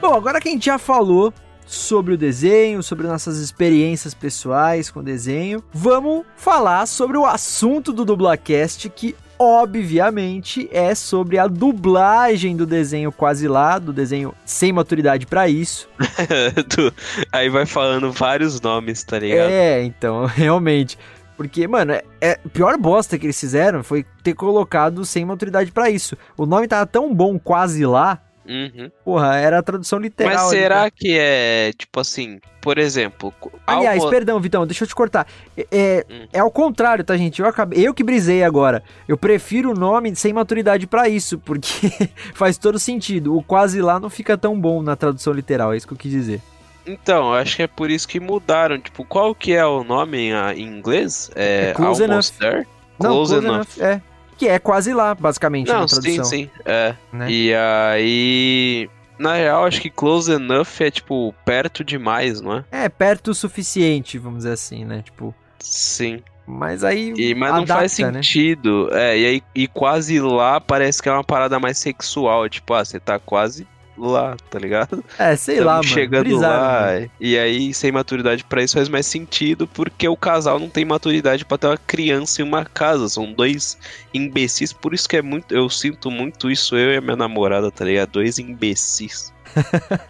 Speaker 1: Bom, agora que a gente já falou sobre o desenho, sobre nossas experiências pessoais com o desenho, vamos falar sobre o assunto do Dublacast que obviamente é sobre a dublagem do desenho quase lá, do desenho sem maturidade para isso. [LAUGHS]
Speaker 2: Tu- Aí vai falando vários nomes, tá ligado?
Speaker 1: É, então, [LAUGHS] realmente. Porque, mano, é, é- a pior bosta que eles fizeram foi ter colocado sem maturidade pra isso. O nome tava tão bom quase lá,
Speaker 2: Uhum.
Speaker 1: porra, era a tradução literal.
Speaker 2: Mas
Speaker 1: ali,
Speaker 2: será
Speaker 1: né?
Speaker 2: que é, tipo assim, por exemplo...
Speaker 1: Aliás,
Speaker 2: algo-
Speaker 1: perdão, Vitão, deixa eu te cortar. É, é,
Speaker 2: Hum.
Speaker 1: é ao contrário, tá, gente? Eu, acabei, eu que brisei agora. Eu prefiro o nome sem maturidade pra isso, porque [LAUGHS] faz todo sentido. O quase lá não fica tão bom na tradução literal, é isso que eu quis dizer.
Speaker 2: Então, eu acho que é por isso que mudaram. Tipo, qual que é o nome em, ah, inglês? É,
Speaker 1: É Close
Speaker 2: Almost There?
Speaker 1: Não,
Speaker 2: Close enough.
Speaker 1: É. Que é quase lá, basicamente,
Speaker 2: Não,
Speaker 1: na
Speaker 2: sim,
Speaker 1: tradução.
Speaker 2: sim. É.
Speaker 1: Né?
Speaker 2: E aí... Na real, acho que close enough é, tipo, perto demais, não é?
Speaker 1: É, perto o suficiente, vamos dizer assim, né? Tipo,
Speaker 2: Sim.
Speaker 1: mas aí.
Speaker 2: E, mas não
Speaker 1: adapta,
Speaker 2: faz
Speaker 1: né?
Speaker 2: sentido. É, e aí e quase lá parece que é uma parada mais sexual. Tipo, ah, você tá quase lá, tá ligado?
Speaker 1: É, sei
Speaker 2: Tamo
Speaker 1: lá, mano.
Speaker 2: chegando
Speaker 1: brisaram,
Speaker 2: lá.
Speaker 1: né?
Speaker 2: E aí, sem maturidade pra isso faz mais sentido, porque o casal não tem maturidade pra ter uma criança em uma casa. São dois imbecis, por isso que é muito. Eu sinto muito isso, eu e a minha namorada, tá ligado? Dois imbecis. [LAUGHS]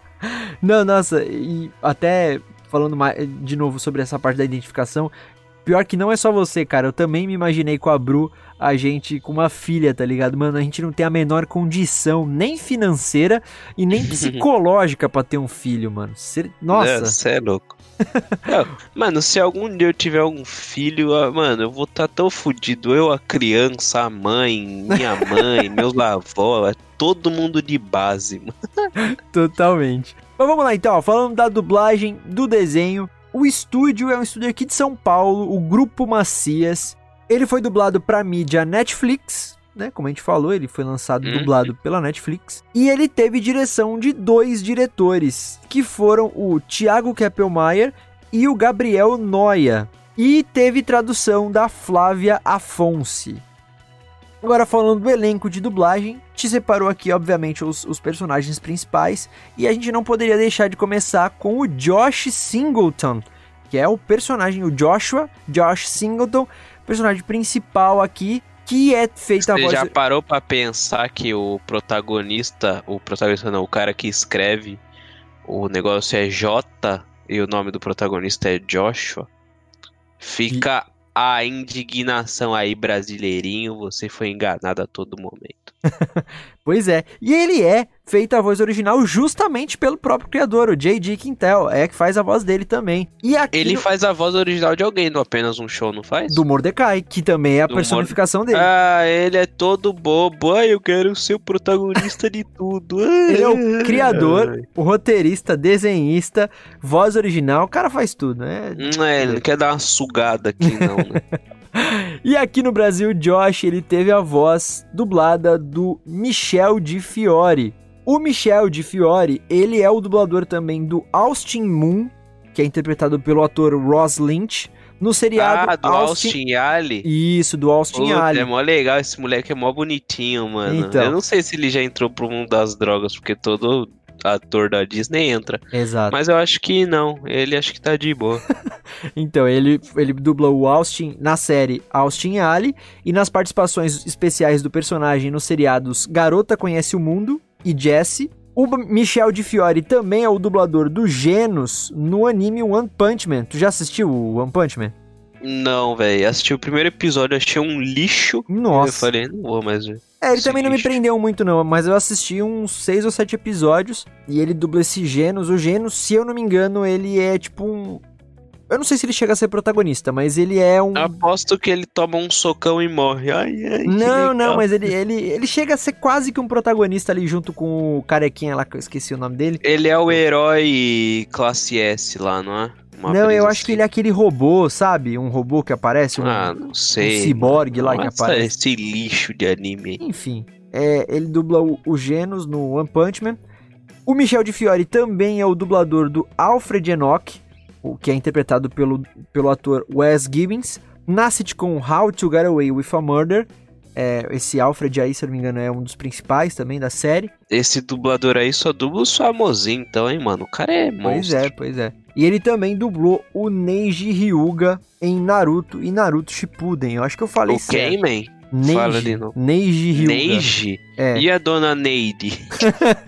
Speaker 1: Não, nossa, e até falando mais, de novo sobre essa parte da identificação, pior que não é só você, cara. Eu também me imaginei com a Bru, a gente com uma filha, tá ligado? Mano, a gente não tem a menor condição, nem financeira e nem [LAUGHS] psicológica pra ter um filho, mano. Nossa.
Speaker 2: Você é louco. Não, mano, se algum dia eu tiver um filho, ah, mano, eu vou estar tão fudido. Eu, a criança, a mãe, minha [LAUGHS] mãe, meus avós, é todo mundo de base, mano.
Speaker 1: Totalmente. Mas vamos lá então, ó, falando da dublagem do desenho. O estúdio é um estúdio aqui de São Paulo, o Grupo Macias. Ele foi dublado pra mídia Netflix, né? Como a gente falou, ele foi lançado
Speaker 2: Uhum.
Speaker 1: dublado pela Netflix. E ele teve direção de dois diretores, que foram o Thiago Keppelmeier e o Gabriel Noia. E teve tradução da Flávia Afonso. Agora falando do elenco de dublagem, te separou aqui, obviamente, os, os personagens principais. E a gente não poderia deixar de começar com o Josh Singleton, que é o personagem, o Joshua, Josh Singleton, personagem principal aqui, que é feito a
Speaker 2: Você
Speaker 1: voz...
Speaker 2: já parou pra pensar que o protagonista, o protagonista não, o cara que escreve o negócio é J e o nome do protagonista é Joshua? Fica a indignação aí, brasileirinho, você foi enganado a todo momento. [LAUGHS]
Speaker 1: Pois é, e ele é feito a voz original justamente pelo próprio criador, o J.D. Quintel, é que faz a voz dele também. E aqui
Speaker 2: Ele
Speaker 1: no-
Speaker 2: faz a voz original de alguém, não apenas um show, não faz?
Speaker 1: do Mordecai, que também é a
Speaker 2: Do
Speaker 1: personificação dele.
Speaker 2: Ah, ele é todo bobo. Ai, eu quero ser o protagonista de tudo. [LAUGHS]
Speaker 1: Ele é o criador, o roteirista, desenhista, voz original, o cara faz tudo, né?
Speaker 2: Hum, é, ele não quer dar uma sugada aqui, não, né? [LAUGHS] [LAUGHS]
Speaker 1: E aqui no Brasil, Josh, ele teve a voz dublada do Michel Di Fiore. O Michel Di Fiore, ele é o dublador também do Austin Moon, que é interpretado pelo ator Ross Lynch, no seriado
Speaker 2: ah, do Austin Ali.
Speaker 1: Isso, do Austin
Speaker 2: Puta,
Speaker 1: Alley.
Speaker 2: é mó legal, esse moleque é mó bonitinho, mano.
Speaker 1: Então.
Speaker 2: Eu não sei se ele já entrou pro mundo das drogas, porque todo ator da Disney entra.
Speaker 1: Exato.
Speaker 2: Mas eu acho que não, ele acho que tá de boa. [LAUGHS]
Speaker 1: Então, ele, ele dubla o Austin na série Austin Alley e nas participações especiais do personagem nos seriados Garota Conhece o Mundo e Jessie. O Michel Di Fiore também é o dublador do Genos no anime One Punch Man. Tu já assistiu o One Punch Man?
Speaker 2: não, velho, assisti o primeiro episódio, achei um lixo. Eu
Speaker 1: Nossa.
Speaker 2: falei, não vou mais ver.
Speaker 1: É, ele
Speaker 2: esse
Speaker 1: também não me prendeu muito não, mas eu assisti uns seis ou sete episódios e ele dubla esse Genos. O Genos, se eu não me engano, ele é tipo um... Eu não sei se ele chega a ser protagonista, mas ele é um...
Speaker 2: Aposto que ele toma um socão e morre. Ai, ai,
Speaker 1: Não, não, mas ele, ele, ele chega a ser quase que um protagonista ali junto com o carequinha lá, que eu esqueci o nome dele.
Speaker 2: Ele é o herói classe S lá, não é? Uma
Speaker 1: não, eu
Speaker 2: brisa
Speaker 1: acho que
Speaker 2: assim.
Speaker 1: ele é aquele robô, sabe? Um robô que aparece, um,
Speaker 2: Ah, não sei.
Speaker 1: um ciborgue lá que
Speaker 2: Nossa,
Speaker 1: aparece.
Speaker 2: esse lixo de anime.
Speaker 1: Enfim, é, ele dubla o, o Genos no One Punch Man. O Michel de Fiore também é o dublador do Alfred Enoch, o que é interpretado pelo, pelo ator Wes Gibbons, na sitcom How to Get Away with a Murder. É, esse Alfred aí, se eu não me engano, é um dos principais também da série.
Speaker 2: Esse dublador aí só dubla os famosinhos, então, hein, mano? O cara é monstro.
Speaker 1: Pois é, pois é. E ele também dublou o Neji Hyuga em Naruto e Naruto Shippuden. Eu acho que eu falei
Speaker 2: O quem, man?
Speaker 1: Neji,
Speaker 2: Fala de novo. Neiji?
Speaker 1: É.
Speaker 2: E a dona Neide? [LAUGHS]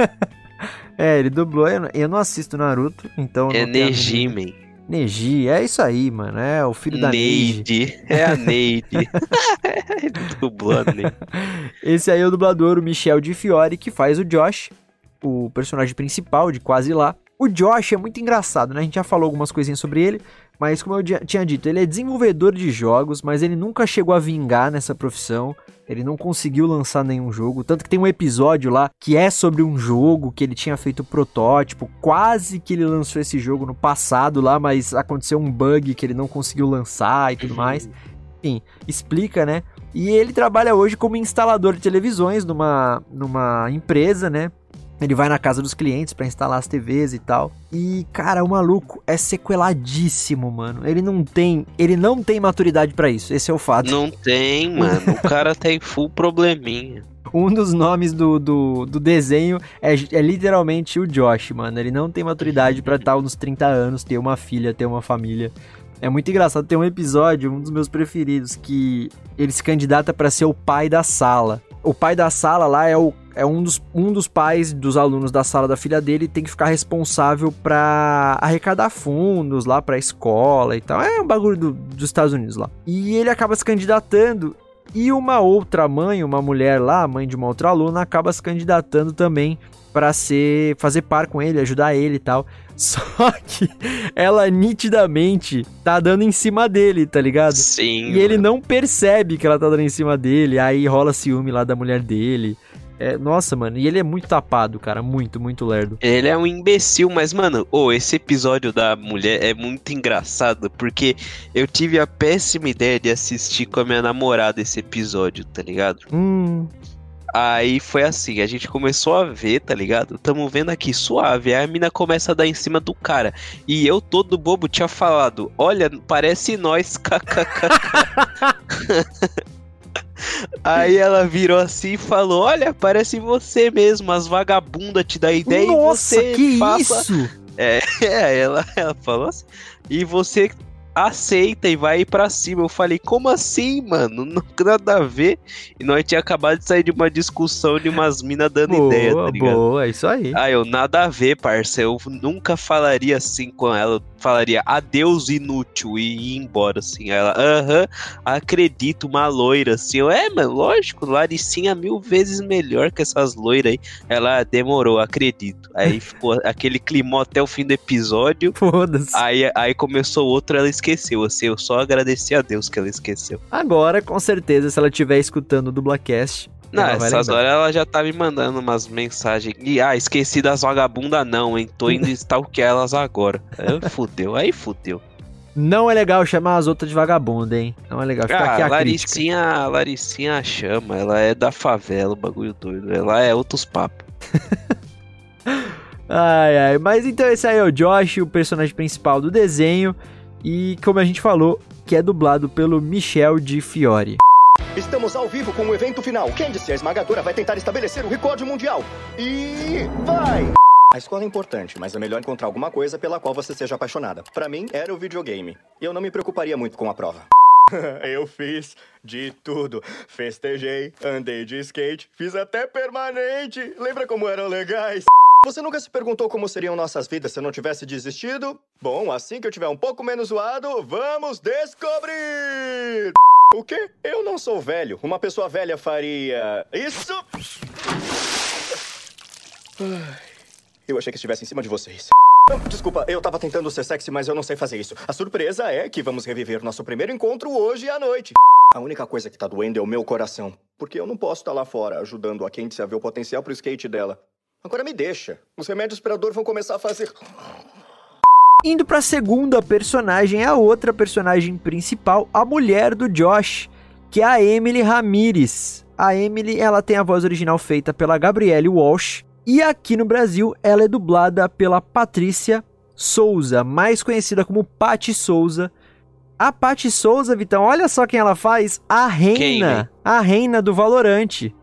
Speaker 1: É, ele dublou. Eu não- eu não assisto Naruto, então.
Speaker 2: É Neji, man.
Speaker 1: Neji, é isso aí, mano. É o filho da Neji.
Speaker 2: Neide. É a Neide. [LAUGHS] [LAUGHS] Ele dublou a Neide.
Speaker 1: Esse aí é o dublador, o Michel de Fiore, que faz o Josh, o personagem principal de Quase Lá. O Josh é muito engraçado, né? A gente já falou algumas coisinhas sobre ele, mas como eu tinha dito, ele é desenvolvedor de jogos, mas ele nunca chegou a vingar nessa profissão. Ele não conseguiu lançar nenhum jogo, tanto que tem um episódio lá que é sobre um jogo que ele tinha feito protótipo, quase que ele lançou esse jogo no passado lá, mas aconteceu um bug que ele não conseguiu lançar e tudo mais. Enfim, explica, né? E ele trabalha hoje como instalador de televisões numa, numa empresa, né? Ele vai na casa dos clientes pra instalar as TVs e tal. E, cara, o maluco é sequeladíssimo, mano. Ele não tem, ele não tem maturidade pra isso. Esse é o fato.
Speaker 2: Não tem, mano. O cara tem full probleminha. [LAUGHS]
Speaker 1: Um dos nomes do, do, do desenho é, é literalmente o Josh, mano. Ele não tem maturidade pra estar nos 30 anos, ter uma filha, ter uma família. É muito engraçado. Tem um episódio, um dos meus preferidos, que ele se candidata pra ser o pai da sala. O pai da sala lá é, o, é um, dos, um dos pais dos alunos da sala da filha dele tem que ficar responsável pra arrecadar fundos lá pra escola e tal. É um bagulho do- dos Estados Unidos lá. E ele acaba se candidatando e uma outra mãe, uma mulher lá, a mãe de uma outra aluna, acaba se candidatando também pra ser fazer par com ele, ajudar ele e tal. [LAUGHS] Só que ela nitidamente tá dando em cima dele, tá ligado?
Speaker 2: Sim.
Speaker 1: E ele não percebe que ela tá dando em cima dele, aí rola ciúme lá da mulher dele. É, nossa, mano, e ele é muito tapado, cara, muito, muito lerdo.
Speaker 2: Ele é um imbecil, mas, mano, ô, esse episódio da mulher é muito engraçado, porque eu tive a péssima ideia de assistir com a minha namorada esse episódio, tá ligado?
Speaker 1: Hum,
Speaker 2: Aí foi assim, a gente começou a ver, tá ligado? Tamo vendo aqui suave, aí a mina começa a dar em cima do cara. E eu, todo bobo, tinha falado: Olha, parece nós, [LAUGHS] kkk. [LAUGHS] Aí ela virou assim e falou: Olha, parece você mesmo, as vagabundas te dá ideia
Speaker 1: nossa,
Speaker 2: e você
Speaker 1: que
Speaker 2: faça.
Speaker 1: isso? [LAUGHS]
Speaker 2: É, ela, ela falou assim. E você aceita e vai pra cima. Eu falei, como assim, mano? Não nada a ver. E nós tinha acabado de sair de uma discussão de umas minas dando ideia, tá
Speaker 1: Boa,
Speaker 2: ligado?
Speaker 1: boa, é isso aí.
Speaker 2: Ah, eu nada a ver, parça. Eu nunca falaria assim com ela. Falaria adeus inútil e ir embora, assim. Ela, aham, acredito, uma loira, assim. Eu, é, mano, lógico, Laricinha mil vezes melhor que essas loiras aí. Ela "Ah, demorou, acredito. Aí ficou [LAUGHS] aquele climão até o fim do episódio.
Speaker 1: Foda-se.
Speaker 2: Aí, aí começou outro, ela esqueceu, assim. Eu só agradeci a Deus que ela esqueceu.
Speaker 1: Agora, com certeza, se ela estiver escutando o Dublacast,
Speaker 2: Não, essas horas ela já tá me mandando umas mensagens. E, ah, esqueci das vagabundas não, hein? Tô indo [LAUGHS] stalkear elas agora. Aí fudeu, aí fudeu.
Speaker 1: Não é legal chamar as outras de vagabunda, hein? Não é legal. Fica aqui
Speaker 2: Ah,
Speaker 1: a crítica.
Speaker 2: Laricinha, a Laricinha chama, ela é da favela, o bagulho doido. Ela é outros papos. [LAUGHS]
Speaker 1: Ai, ai. Mas então esse aí é o Josh, o personagem principal do desenho. E como a gente falou, que é dublado pelo Michel de Fiore.
Speaker 4: Estamos ao vivo com o evento final. Candice, a esmagadora, vai tentar estabelecer o recorde mundial. E vai! A escola é importante, mas é melhor encontrar alguma coisa pela qual você seja apaixonada. Pra mim, era o videogame. E eu não me preocuparia muito com a prova. [LAUGHS] eu fiz de tudo. Festejei, andei de skate, fiz até permanente. Lembra como eram legais? Você nunca se perguntou como seriam nossas vidas se eu não tivesse desistido? Bom, assim que eu tiver um pouco menos zoado, vamos descobrir! O quê? Eu não sou velho. Uma pessoa velha faria. Isso! Eu achei que estivesse em cima de vocês. Desculpa, eu tava tentando ser sexy, mas eu não sei fazer isso. A surpresa é que vamos reviver nosso primeiro encontro hoje à noite. A única coisa que tá doendo é o meu coração. Porque eu não posso estar lá fora ajudando a Candice a ver o potencial pro skate dela. Agora me deixa. Os remédios para dor vão começar a fazer.
Speaker 1: Indo pra segunda personagem, a outra personagem principal, a mulher do Josh, que é a Emily Ramirez. A Emily, ela tem a voz original feita pela Gabrielle Walsh. E aqui no Brasil, ela é dublada pela Patrícia Souza, mais conhecida como Patti Souza. A Paty Souza, Vitão, olha só quem ela faz. A reina. A reina do Valorante.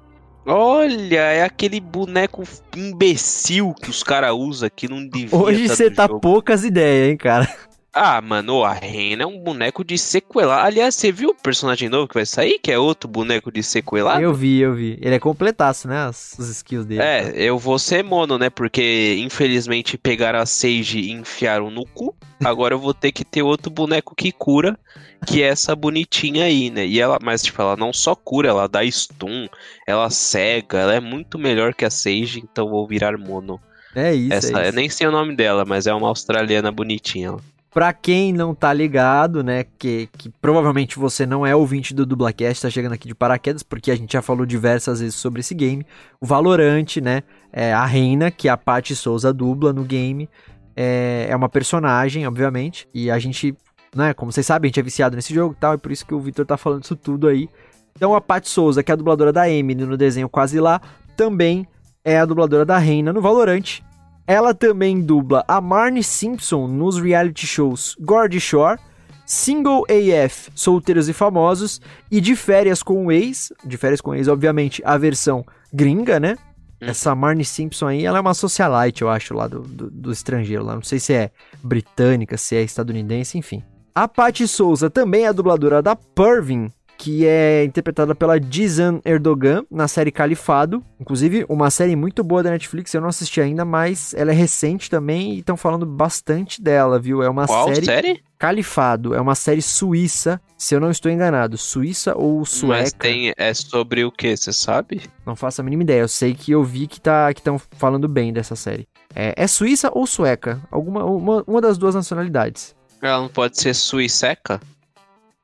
Speaker 2: Olha, é aquele boneco imbecil que os caras usam que não devia
Speaker 1: Hoje
Speaker 2: tá
Speaker 1: você tá
Speaker 2: jogo.
Speaker 1: poucas ideias, hein, cara.
Speaker 2: Ah, mano, a Reina é um boneco de sequelar. Aliás, você viu o personagem novo que vai sair, que é outro boneco de sequelar?
Speaker 1: Eu vi, eu vi. Ele é completaço, né? As, os skills dele.
Speaker 2: É, eu vou ser mono, né? Porque infelizmente pegaram a Sage e enfiaram no cu. Agora eu vou ter que ter outro boneco que cura, que é essa bonitinha aí, né? E ela, mas tipo, ela não só cura, ela dá stun, ela cega, ela é muito melhor que a Sage, então vou virar mono.
Speaker 1: É isso,
Speaker 2: essa,
Speaker 1: é
Speaker 2: eu
Speaker 1: isso.
Speaker 2: nem sei o nome dela, mas é uma australiana bonitinha.
Speaker 1: Pra quem não tá ligado, né, que, que provavelmente você não é ouvinte do Dublacast, tá chegando aqui de paraquedas, porque a gente já falou diversas vezes sobre esse game. O Valorante, né, é a reina, que a Paty Souza dubla no game, é, é uma personagem, obviamente, e a gente, né, como vocês sabem, a gente é viciado nesse jogo e tal, e por isso que o Victor tá falando isso tudo aí. Então a Paty Souza, que é a dubladora da Emily no desenho Quase Lá, também é a dubladora da reina no Valorante, ela também dubla a Marnie Simpson nos reality shows Gordy Shore, Single AF, Solteiros e Famosos e De Férias com o Ex. De Férias com o Ex, obviamente, a versão gringa, né?
Speaker 2: Hum.
Speaker 1: Essa Marnie Simpson aí, ela é uma socialite, eu acho, lá do, do, do estrangeiro. Lá. Não sei se é britânica, se é estadunidense, enfim. A Paty Souza também é a dubladora da Pervin, que é interpretada pela Dizan Erdogan na série Califado. Inclusive, uma série muito boa da Netflix, eu não assisti ainda, mas ela é recente também e estão falando bastante dela, viu? É uma
Speaker 2: Qual
Speaker 1: série
Speaker 2: série?
Speaker 1: Califado, é uma série suíça, se eu não estou enganado, suíça ou sueca.
Speaker 2: Mas tem, é sobre o que, você sabe?
Speaker 1: Não faço a mínima ideia, eu sei que eu vi que tá que estão falando bem dessa série. É, é suíça ou sueca? Alguma uma, uma das duas nacionalidades.
Speaker 2: Ela não pode ser suiceca?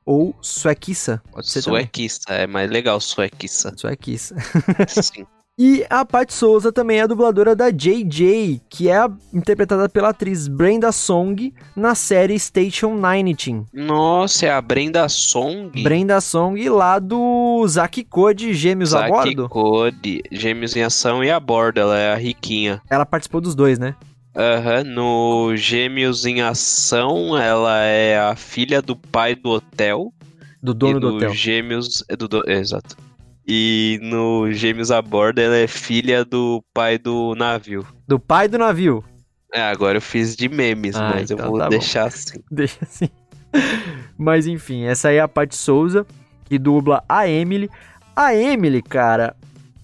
Speaker 1: Ou suequiça.
Speaker 2: Pode
Speaker 1: ser
Speaker 2: ser suequista, é mais legal suequiça.
Speaker 1: Suequiça. [LAUGHS]
Speaker 2: Sim.
Speaker 1: E a Paty Souza também é a dubladora da JJ, que é a- interpretada pela atriz Brenda Song na série Station 19.
Speaker 2: Nossa, é a Brenda Song.
Speaker 1: Brenda Song lá do Zack Code Gêmeos a
Speaker 2: Zack
Speaker 1: Bordo.
Speaker 2: Code, Gêmeos em Ação e a bordo, ela é a riquinha.
Speaker 1: Ela participou dos dois, né?
Speaker 2: Aham, no Gêmeos em Ação, ela é a filha do pai do hotel.
Speaker 1: Do dono do hotel.
Speaker 2: Gêmeos. É do, é, exato. E no Gêmeos a bordo, ela é filha do pai do navio.
Speaker 1: Do pai do navio.
Speaker 2: É, agora eu fiz de memes,
Speaker 1: Ah,
Speaker 2: mas
Speaker 1: então
Speaker 2: eu vou
Speaker 1: tá bom.
Speaker 2: deixar assim. [LAUGHS]
Speaker 1: Deixa assim. Mas enfim, essa aí é a Paty Souza, que dubla a Emily. A Emily, cara,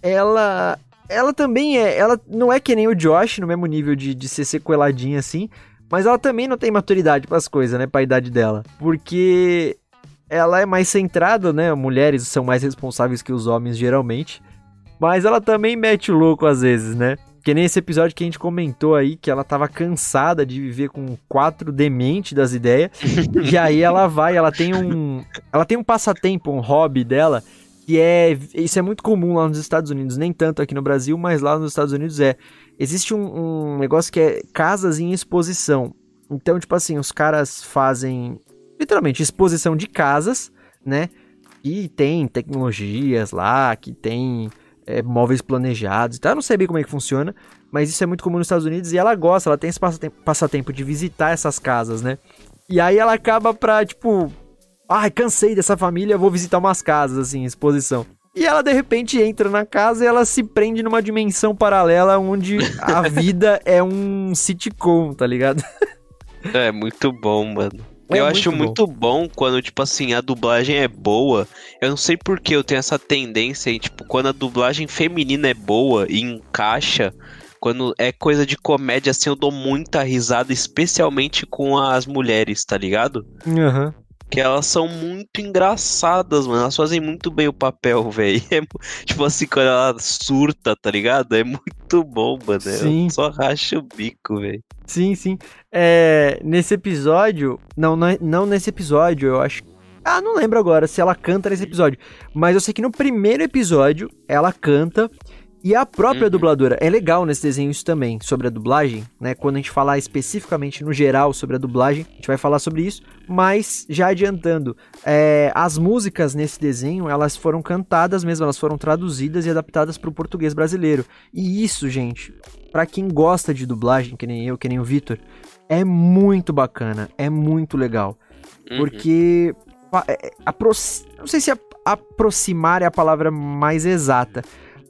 Speaker 1: ela. Ela também é. Ela não é que nem o Josh, no mesmo nível de, de ser sequeladinha assim. Mas ela também não tem maturidade pras coisas, né? Pra idade dela. Porque ela é mais centrada, né? Mulheres são mais responsáveis que os homens, geralmente. Mas ela também mete o louco às vezes, né? Que nem esse episódio que a gente comentou aí, que ela tava cansada de viver com quatro dementes das ideias. [LAUGHS] e aí ela vai, ela tem um. Ela tem um passatempo, um hobby dela, que é. Isso é muito comum lá nos Estados Unidos, nem tanto aqui no Brasil, mas lá nos Estados Unidos é. Existe um, um negócio que é casas em exposição. Então, tipo assim, os caras fazem literalmente exposição de casas, né? E tem tecnologias lá, que tem é, móveis planejados e tal. Eu não sei bem como é que funciona, mas isso é muito comum nos Estados Unidos e ela gosta, ela tem esse passatempo, de visitar essas casas, né? E aí ela acaba pra, tipo, ai, cansei dessa família, vou visitar umas casas, assim, exposição. E ela de repente entra na casa e ela se prende numa dimensão paralela onde a [LAUGHS] vida é um sitcom, tá ligado?
Speaker 2: É muito bom, mano.
Speaker 1: É
Speaker 2: eu
Speaker 1: muito
Speaker 2: acho
Speaker 1: bom.
Speaker 2: muito bom quando, tipo assim, a dublagem é boa. Eu não sei por que eu tenho essa tendência em, tipo, quando a dublagem feminina é boa e encaixa, quando é coisa de comédia, assim, eu dou muita risada, especialmente com as mulheres, tá ligado?
Speaker 1: Aham.
Speaker 2: Que elas são muito engraçadas, mano. Elas fazem muito bem o papel, velho. [LAUGHS] É tipo assim, quando ela surta, tá ligado? É muito bom, mano.
Speaker 1: Sim.
Speaker 2: Eu só racho o bico, velho.
Speaker 1: Sim, sim. É, nesse episódio. Não, não, não nesse episódio, eu acho. Ah, não lembro agora se ela canta nesse episódio. Mas eu sei que no primeiro episódio ela canta. E a própria
Speaker 2: Uhum.
Speaker 1: dubladora. É legal nesse desenho isso também, sobre a dublagem, né? Quando a gente falar especificamente no geral sobre a dublagem, a gente vai falar sobre isso. Mas, já adiantando, é, as músicas nesse desenho, elas foram cantadas mesmo, elas foram traduzidas e adaptadas para o português brasileiro. E isso, gente, Pra quem gosta de dublagem, que nem eu, que nem o Vitor, é muito bacana, é muito legal.
Speaker 2: Uhum.
Speaker 1: Porque. é, apro- Não sei se a- aproximar é a palavra mais exata.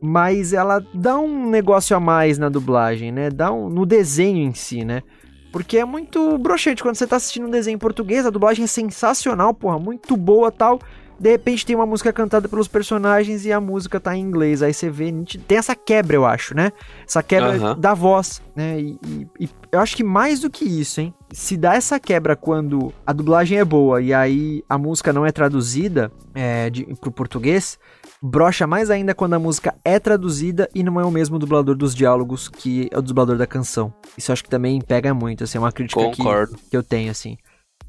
Speaker 1: Mas ela dá um negócio a mais na dublagem, né? Dá um, no desenho em si, né? Porque é muito broxante quando você tá assistindo um desenho em português, a dublagem é sensacional, porra, muito boa tal. De repente tem uma música cantada pelos personagens e a música tá em inglês. Aí você vê, tem essa quebra, eu acho, né? Essa quebra da voz, né? E, e- e eu acho que mais do que isso, hein? Se dá essa quebra quando a dublagem é boa e aí a música não é traduzida é, de, pro português, brocha mais ainda quando a música é traduzida e não é o mesmo dublador dos diálogos que é o dublador da canção. Isso eu acho que também pega muito, assim, é uma crítica que, que eu tenho, assim.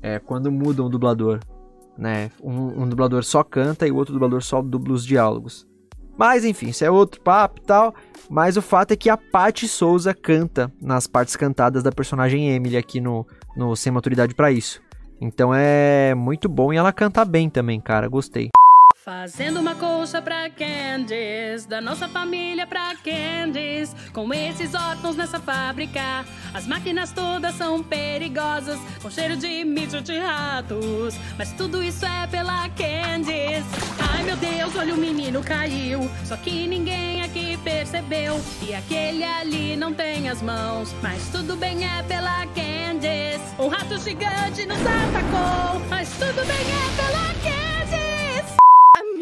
Speaker 1: É quando mudam o dublador, né? Um, um dublador só canta e o outro dublador só dubla os diálogos. Mas enfim, isso é outro papo e tal. Mas o fato é que a Paty Souza canta nas partes cantadas da personagem Emily aqui no, no Sem Maturidade pra isso. Então é muito bom e ela canta bem também, cara. Gostei.
Speaker 5: Fazendo uma colcha pra Candice, da nossa família pra Candice. Com esses órfãos nessa fábrica, as máquinas todas são perigosas, com cheiro de mijo de ratos. Mas tudo isso é pela Candice. Ai meu Deus, olha o menino caiu. Só que ninguém aqui percebeu. E aquele ali não tem as mãos. Mas tudo bem, é pela Candice. Um rato gigante nos atacou. Mas tudo bem, é pela Candice.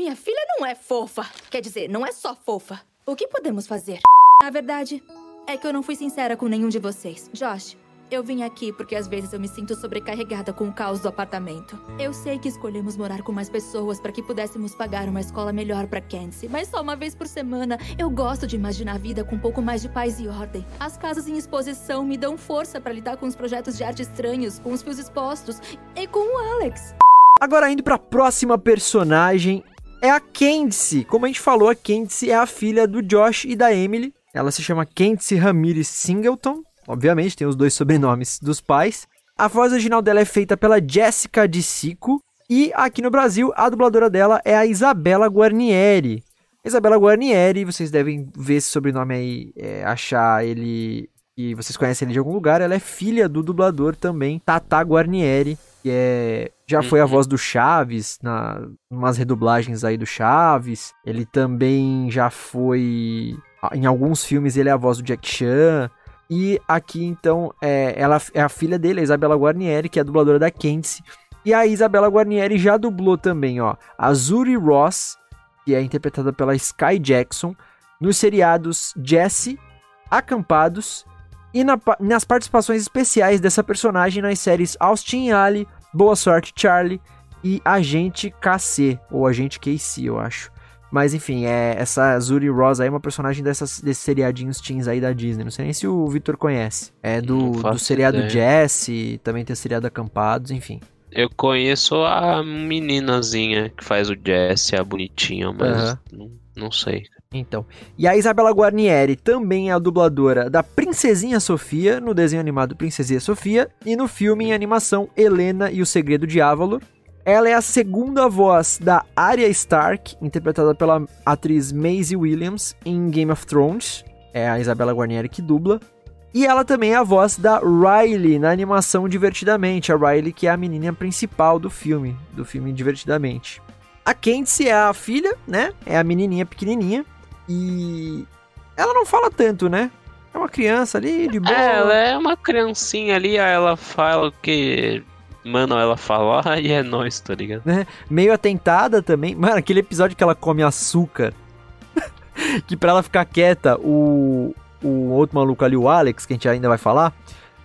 Speaker 6: A minha filha não é fofa. Quer dizer, não é só fofa. O que podemos fazer? A verdade é que eu não fui sincera com nenhum de vocês. Josh, eu vim aqui porque às vezes eu me sinto sobrecarregada com o caos do apartamento. Eu sei que escolhemos morar com mais pessoas para que pudéssemos pagar uma escola melhor para Kenzie, mas só uma vez por semana eu gosto de imaginar a vida com um pouco mais de paz e ordem. As casas em exposição me dão força para lidar com os projetos de arte estranhos, com os fios expostos e com o Alex.
Speaker 1: Agora indo pra próxima personagem, é a Candice. Como a gente falou, a Candice é a filha do Josh e da Emily. Ela se chama Candice Ramirez Singleton. Obviamente, tem os dois sobrenomes dos pais. A voz original dela é feita pela Jessica de Sico. E aqui no Brasil, a dubladora dela é a Isabela Guarnieri. Isabela Guarnieri, vocês devem ver esse sobrenome aí, é, achar ele e vocês conhecem ele de algum lugar. Ela é filha do dublador também, Tata Guarnieri, que é já foi a
Speaker 2: Uhum.
Speaker 1: voz do Chaves na umas redublagens aí do Chaves. Ele também já foi em alguns filmes ele é a voz do Jack Chan. E aqui então é, ela é a filha dele, a Isabela Guarnieri, que é a dubladora da Candice. E a Isabela Guarnieri já dublou também, ó, a Zuri Ross, que é interpretada pela Sky Jackson, nos seriados Jesse, Acampados e na nas participações especiais dessa personagem nas séries Austin e Ali, Boa Sorte Charlie e Agente KC, ou Agente KC, eu acho. Mas enfim, é, essa Zuri Ross aí é uma personagem dessas, desses seriadinhos teens aí da Disney. Não sei nem se o Victor conhece. É do, do seriado
Speaker 2: ideia.
Speaker 1: Jesse, também tem o seriado Acampados, enfim.
Speaker 2: Eu conheço a meninazinha que faz o Jesse, a bonitinha, mas
Speaker 1: Aham.
Speaker 2: não, não sei.
Speaker 1: Então. E a Isabela Guarnieri também é a dubladora da Princesinha Sofia, no desenho animado Princesinha Sofia, e no filme em animação Helena e o Segredo de Avalor. Ela é a segunda voz da Arya Stark, interpretada pela atriz Maisie Williams em Game of Thrones. É a Isabela Guarnieri que dubla. E ela também é a voz da Riley na animação Divertidamente. A Riley que é a menina principal do filme, do filme Divertidamente. A Candice é a filha, né? É a menininha pequenininha. E ela não fala tanto, né? É uma criança ali, de boa.
Speaker 2: É, ela é uma criancinha ali, aí ela fala o que mano ela falar e [LAUGHS] é nóis, tá ligado?
Speaker 1: Meio atentada também. Mano, aquele episódio que ela come açúcar. [LAUGHS] que pra ela ficar quieta, o, o outro maluco ali, o Alex, que a gente ainda vai falar,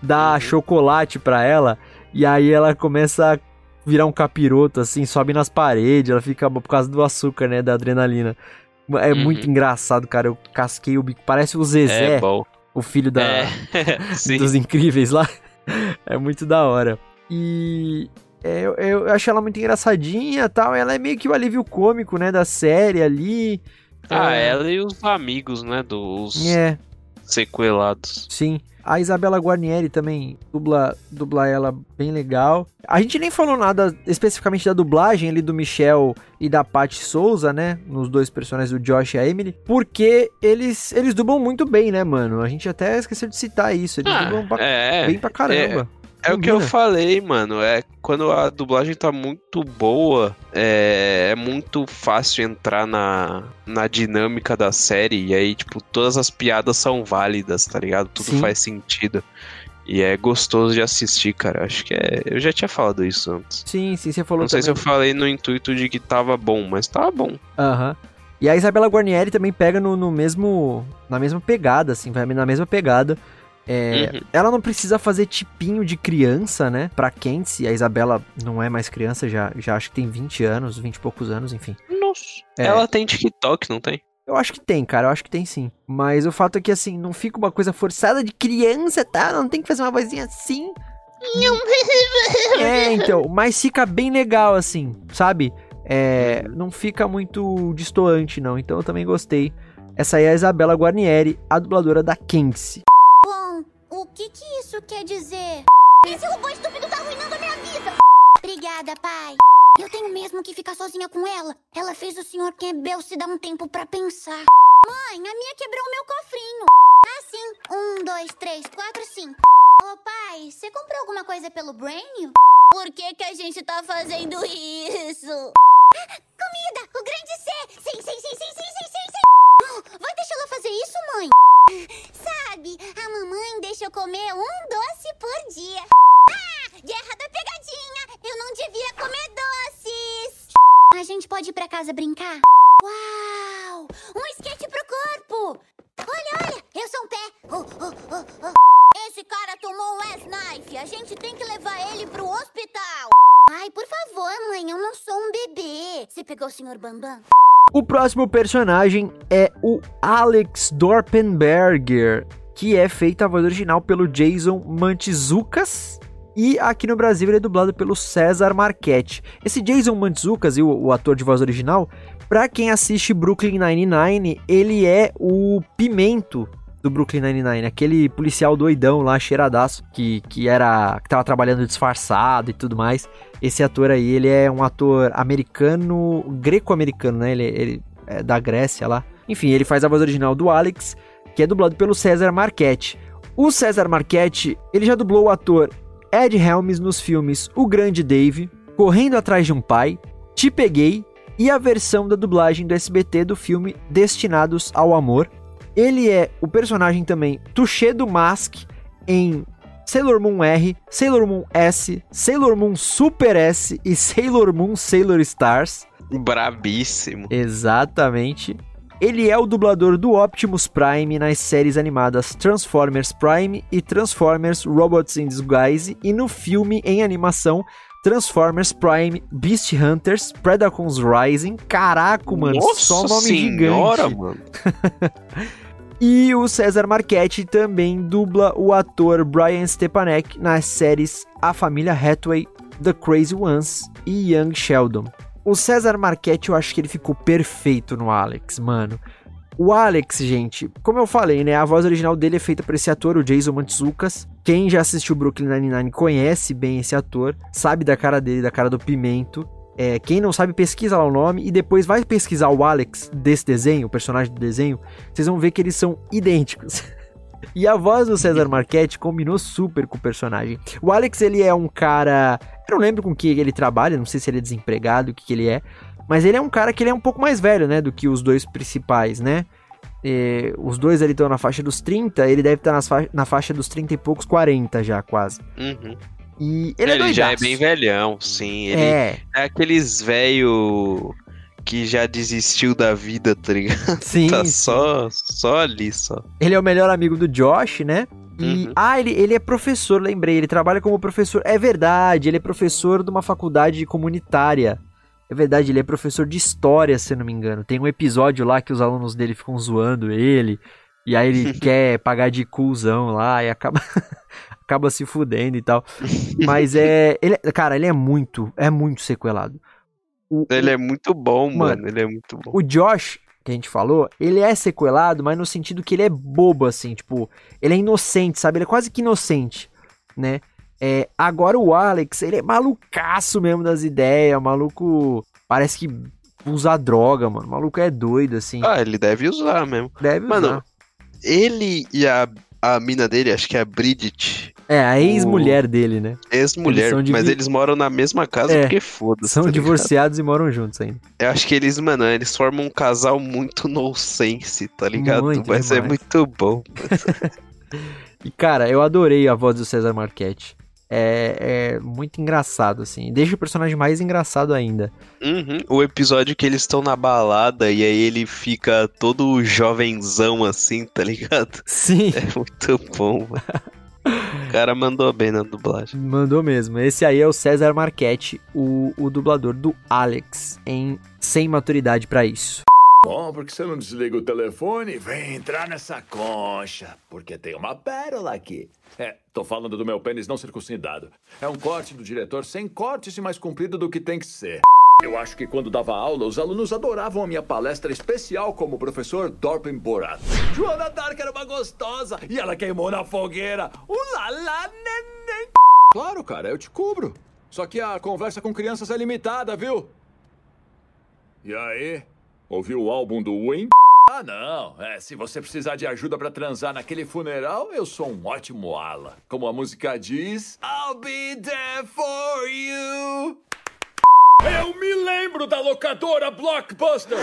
Speaker 1: dá
Speaker 2: Uhum.
Speaker 1: chocolate pra ela. E aí ela começa a virar um capiroto, assim, sobe nas paredes. Ela fica por causa do açúcar, né? Da adrenalina. É
Speaker 2: Uhum.
Speaker 1: muito engraçado, cara. Eu casquei o bico. Parece o Zezé,
Speaker 2: É
Speaker 1: o filho da,
Speaker 2: É, [LAUGHS]
Speaker 1: dos incríveis lá. É muito da hora. E é, eu, eu acho ela muito engraçadinha e tal. Ela é meio que o alívio cômico, né, da série ali.
Speaker 2: Ah,
Speaker 1: É,
Speaker 2: ela e os amigos, né, dos
Speaker 1: É,
Speaker 2: sequelados.
Speaker 1: sim. A Isabela Guarnieri também dubla, dubla ela bem legal. A gente nem falou nada especificamente da dublagem ali do Michel e da Paty Souza, né? Nos dois personagens do Josh e a Emily. Porque eles, eles dublam muito bem, né, mano? A gente até escesceu de citar isso. Eles
Speaker 2: Ah,
Speaker 1: dublam
Speaker 2: é,
Speaker 1: bem pra caramba.
Speaker 2: É o que eu falei, mano. É quando a dublagem tá muito boa, é, é muito fácil entrar na, na dinâmica da série. E aí, tipo, todas as piadas são válidas, tá ligado? Tudo
Speaker 1: Sim.
Speaker 2: faz sentido. E é gostoso de assistir, cara. Acho que é. Eu já tinha falado isso antes.
Speaker 1: Sim, sim, você falou
Speaker 2: Não sei se eu falei no intuito de que tava bom, mas tava bom.
Speaker 1: Aham. E a Isabela Guarnieri também pega no, no mesmo. Na mesma pegada, assim, vai na mesma pegada. É,
Speaker 2: Uhum.
Speaker 1: Ela não precisa fazer tipinho de criança, né? Pra Kenzie. A Isabela não é mais criança, já, já acho que tem 20 anos, 20 e poucos anos, enfim.
Speaker 2: Nossa.
Speaker 1: É.
Speaker 2: Ela tem TikTok, não tem?
Speaker 1: Eu acho que tem, cara, eu acho que tem sim. Mas o fato é que, assim, não fica uma coisa forçada de criança, tá? Não tem que fazer uma vozinha assim. É, então, mas fica bem legal, assim, sabe? É, não fica muito distoante, não. Então eu também gostei. Essa aí é a Isabela Guarnieri, a dubladora da Kenzie.
Speaker 7: Que que isso quer dizer? Esse robô estúpido tá arruinando a minha vida! Obrigada, pai. Eu tenho mesmo que ficar sozinha com ela. Ela fez o Sr. Campbell se dar um tempo pra pensar. Mãe, a minha quebrou o meu cofrinho. Ah, sim. Um, dois, três, quatro, cinco. Ô, pai, você comprou alguma coisa pelo Brainio? Por que que a gente tá fazendo isso? Ah, comida! O grande C! Sim, sim, sim, sim, sim, sim, sim, sim! Oh, vai deixar ela fazer isso, mãe? [LAUGHS] Sabe, a mamãe deixa eu comer um doce por dia. Ah, guerra da pegadinha! Eu não devia comer doces! A gente pode ir pra casa brincar? Uau! Um skate pro corpo! Olha, olha, eu sou um pé. Oh, oh, oh, oh. Esse cara tomou um S-Knife. A gente tem que levar ele pro hospital. Ai, por favor, mãe, eu não sou um bebê. Você pegou o Sr. Bambam?
Speaker 1: O próximo personagem é o Alex Dorpenberger, que é feita a voz original pelo Jason Mantzoukas. E aqui no Brasil ele é dublado pelo César Marchetti. Esse Jason Mantzoukas, o, o ator de voz original, pra quem assiste Brooklyn Nine-Nine, ele é o Pimento do Brooklyn Nine-Nine, aquele policial doidão lá, cheiradaço, que, que era que tava trabalhando disfarçado e tudo mais. Esse ator aí, ele é um ator americano, greco-americano, né? Ele, ele é da Grécia lá. Enfim, ele faz a voz original do Alex, que é dublado pelo César Marchetti. O César Marchetti, ele já dublou o ator Ed Helms nos filmes O Grande Dave, Correndo Atrás de um Pai, Te Peguei e a versão da dublagem do SBT do filme Destinados ao Amor. Ele é o personagem também Touché do Mask em Sailor Moon R, Sailor Moon S, Sailor Moon Super S e Sailor Moon Sailor Stars.
Speaker 2: Brabíssimo.
Speaker 1: Exatamente. Ele é o dublador do Optimus Prime nas séries animadas Transformers Prime e Transformers Robots in Disguise e no filme em animação Transformers Prime Beast Hunters Predacons Rising. Caraca, mano,
Speaker 2: Nossa
Speaker 1: só nome
Speaker 2: senhora,
Speaker 1: gigante.
Speaker 2: mano. [LAUGHS]
Speaker 1: E o César Marchetti também dubla o ator Brian Stepanek nas séries A Família Hathaway, The Crazy Ones e Young Sheldon. O César Marchetti, eu acho que ele ficou perfeito no Alex, mano. O Alex, gente, como eu falei, né? A voz original dele é feita por esse ator, o Jason Mantzoukas. Quem já assistiu Brooklyn Nine-Nine conhece bem esse ator, sabe da cara dele, da cara do Pimento. É, quem não sabe, pesquisa lá o nome e depois vai pesquisar o Alex desse desenho, o personagem do desenho. Vocês vão ver que eles são idênticos. [LAUGHS] E a voz do César Marchetti combinou super com o personagem. O Alex, ele é um cara. Eu não lembro com que ele trabalha, não sei se ele é desempregado, o que, que ele é. Mas ele é um cara que ele é um pouco mais velho, né? Do que os dois principais, né? É, os dois ali estão na faixa dos 30, ele deve estar nas fa- na faixa dos 30 e poucos, 40 já, quase.
Speaker 2: Uhum.
Speaker 1: E ele,
Speaker 2: Ele,
Speaker 1: é
Speaker 2: já é bem velhão, sim. Ele é,
Speaker 1: É,
Speaker 2: aqueles velho que já desistiu da vida, tá ligado? [LAUGHS]
Speaker 1: sim.
Speaker 2: tá só, só ali, só.
Speaker 1: Ele é o melhor amigo do Josh, né? E,
Speaker 2: Uhum.
Speaker 1: ah, ele, ele é professor, lembrei. Ele trabalha como professor. É verdade, ele é professor de uma faculdade comunitária. É verdade, ele é professor de história, se não me engano. Tem um episódio lá que os alunos dele ficam zoando ele. E aí ele [LAUGHS] quer pagar de cuzão lá e acaba, [LAUGHS] acaba se fudendo e tal. Mas é. Ele, cara, ele é muito, é muito sequelado. O,
Speaker 2: Ele é muito bom,
Speaker 1: Mano,
Speaker 2: mano. Ele é muito bom.
Speaker 1: o Josh, que a gente falou, ele é sequelado, mas no sentido que ele é bobo, assim, tipo, ele é inocente, sabe? Ele é quase que inocente, né? É, agora o Alex, ele é malucaço mesmo das ideias, maluco. Parece que usa droga, mano. O maluco é doido, assim.
Speaker 2: Ah, ele deve usar mesmo.
Speaker 1: Deve
Speaker 2: mano,
Speaker 1: usar.
Speaker 2: Ele e a a mina dele, acho que é a Bridget,
Speaker 1: É, a ex-mulher dele, né?
Speaker 2: ex-mulher,
Speaker 1: Eles
Speaker 2: mas eles moram na mesma casa
Speaker 1: É,
Speaker 2: porque foda-se.
Speaker 1: São
Speaker 2: tá
Speaker 1: divorciados e moram juntos ainda.
Speaker 2: Eu acho que eles, mano, eles formam um casal muito nonsense, tá ligado?
Speaker 1: Muito
Speaker 2: Mas é
Speaker 1: demais.
Speaker 2: muito bom. [LAUGHS]
Speaker 1: E, cara, eu adorei a voz do César Marchetti. É, é muito engraçado, assim. Deixa o personagem mais engraçado ainda.
Speaker 2: Uhum, O episódio que eles estão na balada e aí ele fica todo jovenzão assim, tá ligado?
Speaker 1: Sim,
Speaker 2: É muito bom, mano. O cara mandou bem na dublagem.
Speaker 1: mandou mesmo. Esse aí é o César Marchetti, o, o dublador do Alex, em Sem Maturidade pra Isso.
Speaker 8: Bom, porque você não desliga o telefone e vem entrar nessa concha? Porque tem uma pérola aqui. É, tô falando do meu pênis não circuncidado. É um corte do diretor sem corte e mais comprido do que tem que ser. Eu acho que quando dava aula, os alunos adoravam a minha palestra especial como professor Dorpen Borat. Joana Dark era uma gostosa e ela queimou na fogueira. Ulala, neném. Claro, cara, eu te cubro. Só que a conversa com crianças é limitada, viu? E aí? Ouviu o álbum do Win? Ah, não. É, se você precisar de ajuda pra transar naquele funeral, eu sou um ótimo ala. Como a música diz, I'll be there for you. Eu me lembro da locadora Blockbuster.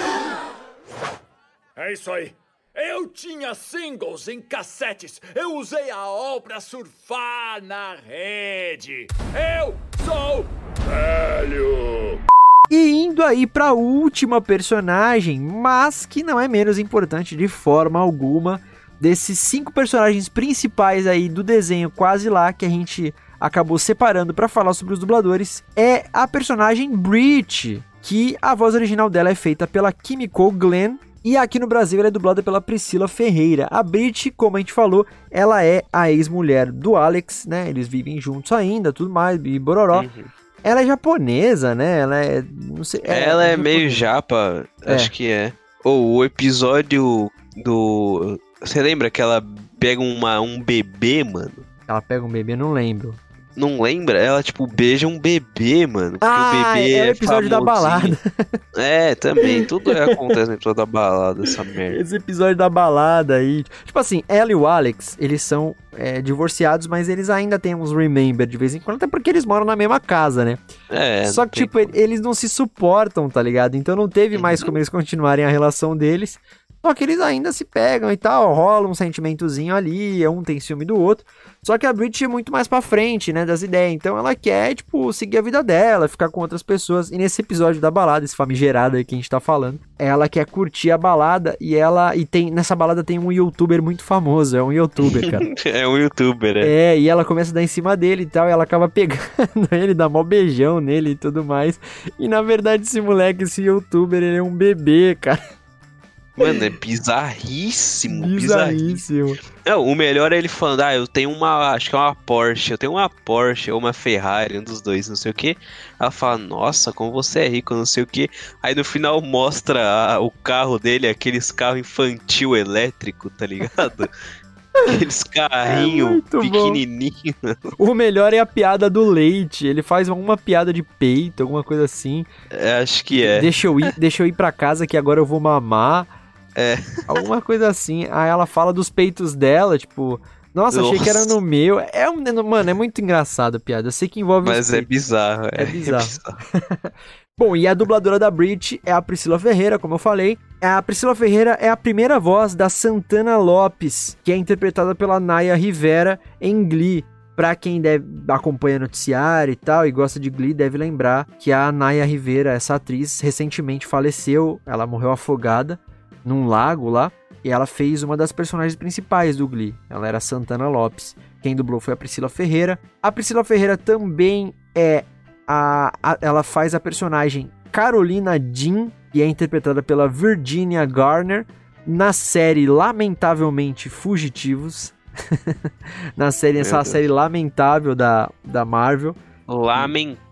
Speaker 8: É isso aí. Eu tinha singles em cassetes. Eu usei a OL pra surfar na rede. Eu sou velho.
Speaker 1: E indo aí pra última personagem, mas que não é menos importante de forma alguma, desses cinco personagens principais aí do desenho quase lá que a gente acabou separando pra falar sobre os dubladores, é a personagem Breach, que a voz original dela é feita pela Kimiko Glenn e aqui no Brasil ela é dublada pela Priscila Ferreira. A Brit, como a gente falou, ela é a ex-mulher do Alex, né? Eles vivem juntos ainda, tudo mais, e bororó.
Speaker 2: Uhum.
Speaker 1: Ela é japonesa, né? Ela é. Não sei.
Speaker 2: Ela é meio
Speaker 1: japonesa.
Speaker 2: japa,
Speaker 1: É.
Speaker 2: acho que é. Ou o episódio do. Você lembra que ela pega uma, um bebê, mano?
Speaker 1: Ela pega um bebê, não lembro.
Speaker 2: Não lembra? Ela, tipo, beija um bebê, mano. Porque
Speaker 1: Ah,
Speaker 2: o bebê
Speaker 1: é o episódio da
Speaker 2: famosinho. É, também. Tudo acontece dentro da balada, essa [LAUGHS] merda.
Speaker 1: Esse episódio da balada aí. Tipo assim, ela e o Alex, eles são é, divorciados, mas eles ainda têm uns remember de vez em quando, até porque eles moram na mesma casa, né?
Speaker 2: É,
Speaker 1: Só que, tipo,
Speaker 2: como.
Speaker 1: eles não se suportam, tá ligado? Então não teve mais como eles continuarem a relação deles. Só que eles ainda se pegam e tal, rola um sentimentozinho ali, um tem ciúme do outro. Só que a Brit é muito mais pra frente, né, das ideias. Então ela quer, tipo, seguir a vida dela, ficar com outras pessoas. E nesse episódio da balada, esse famigerado aí que a gente tá falando, ela quer curtir a balada e ela. E tem. Nessa balada tem um youtuber muito famoso, é um youtuber, cara. [LAUGHS]
Speaker 2: É um youtuber, é.
Speaker 1: É, e ela começa a dar em cima dele e tal, e ela acaba pegando [LAUGHS] ele, dá mó beijão nele e tudo mais. E na verdade, esse moleque, esse youtuber, ele é um bebê, cara.
Speaker 2: Mano, é bizarríssimo, bizarríssimo.
Speaker 1: Bizarríssimo.
Speaker 2: Não, o melhor é ele falando, ah, eu tenho uma, acho que é uma Porsche, eu tenho uma Porsche ou uma Ferrari, um dos dois, não sei o que. Ela fala, nossa, como você é rico, não sei o que. Aí no final mostra a- o carro dele, aqueles carros infantil elétrico, tá ligado? [LAUGHS] Aqueles carrinhos
Speaker 1: É
Speaker 2: pequenininhos.
Speaker 1: O melhor é a piada do leite. Ele faz uma piada de peito, alguma coisa assim.
Speaker 2: É, acho que é.
Speaker 1: Deixa eu ir, deixa eu ir pra casa que agora eu vou mamar.
Speaker 2: É.
Speaker 1: Alguma coisa assim. Aí ela fala dos peitos dela, tipo. Nossa, achei que era
Speaker 2: Nossa.
Speaker 1: no meu. É um, mano, é muito engraçado a piada. Eu sei que envolve
Speaker 2: Mas é bizarro, é,
Speaker 1: É bizarro. [LAUGHS] Bom, e a dubladora da Brit é a Priscila Ferreira, como eu falei. A Priscila Ferreira é a primeira voz da Santana Lopes, que é interpretada pela Naya Rivera em Glee. Pra quem deve, acompanha noticiário e tal e gosta de Glee, deve lembrar que a Naya Rivera, essa atriz, recentemente faleceu. Ela morreu afogada num lago lá. E ela fez uma das personagens principais do Glee. Ela era Santana Lopes. Quem dublou foi a Priscila Ferreira. A Priscila Ferreira também é a, a- ela faz a personagem Carolina Jean, e é interpretada pela Virginia Garner, na série Lamentavelmente Fugitivos. [LAUGHS] na série,
Speaker 2: Meu
Speaker 1: essa
Speaker 2: Deus.
Speaker 1: série lamentável da, da Marvel.
Speaker 2: Lamentável.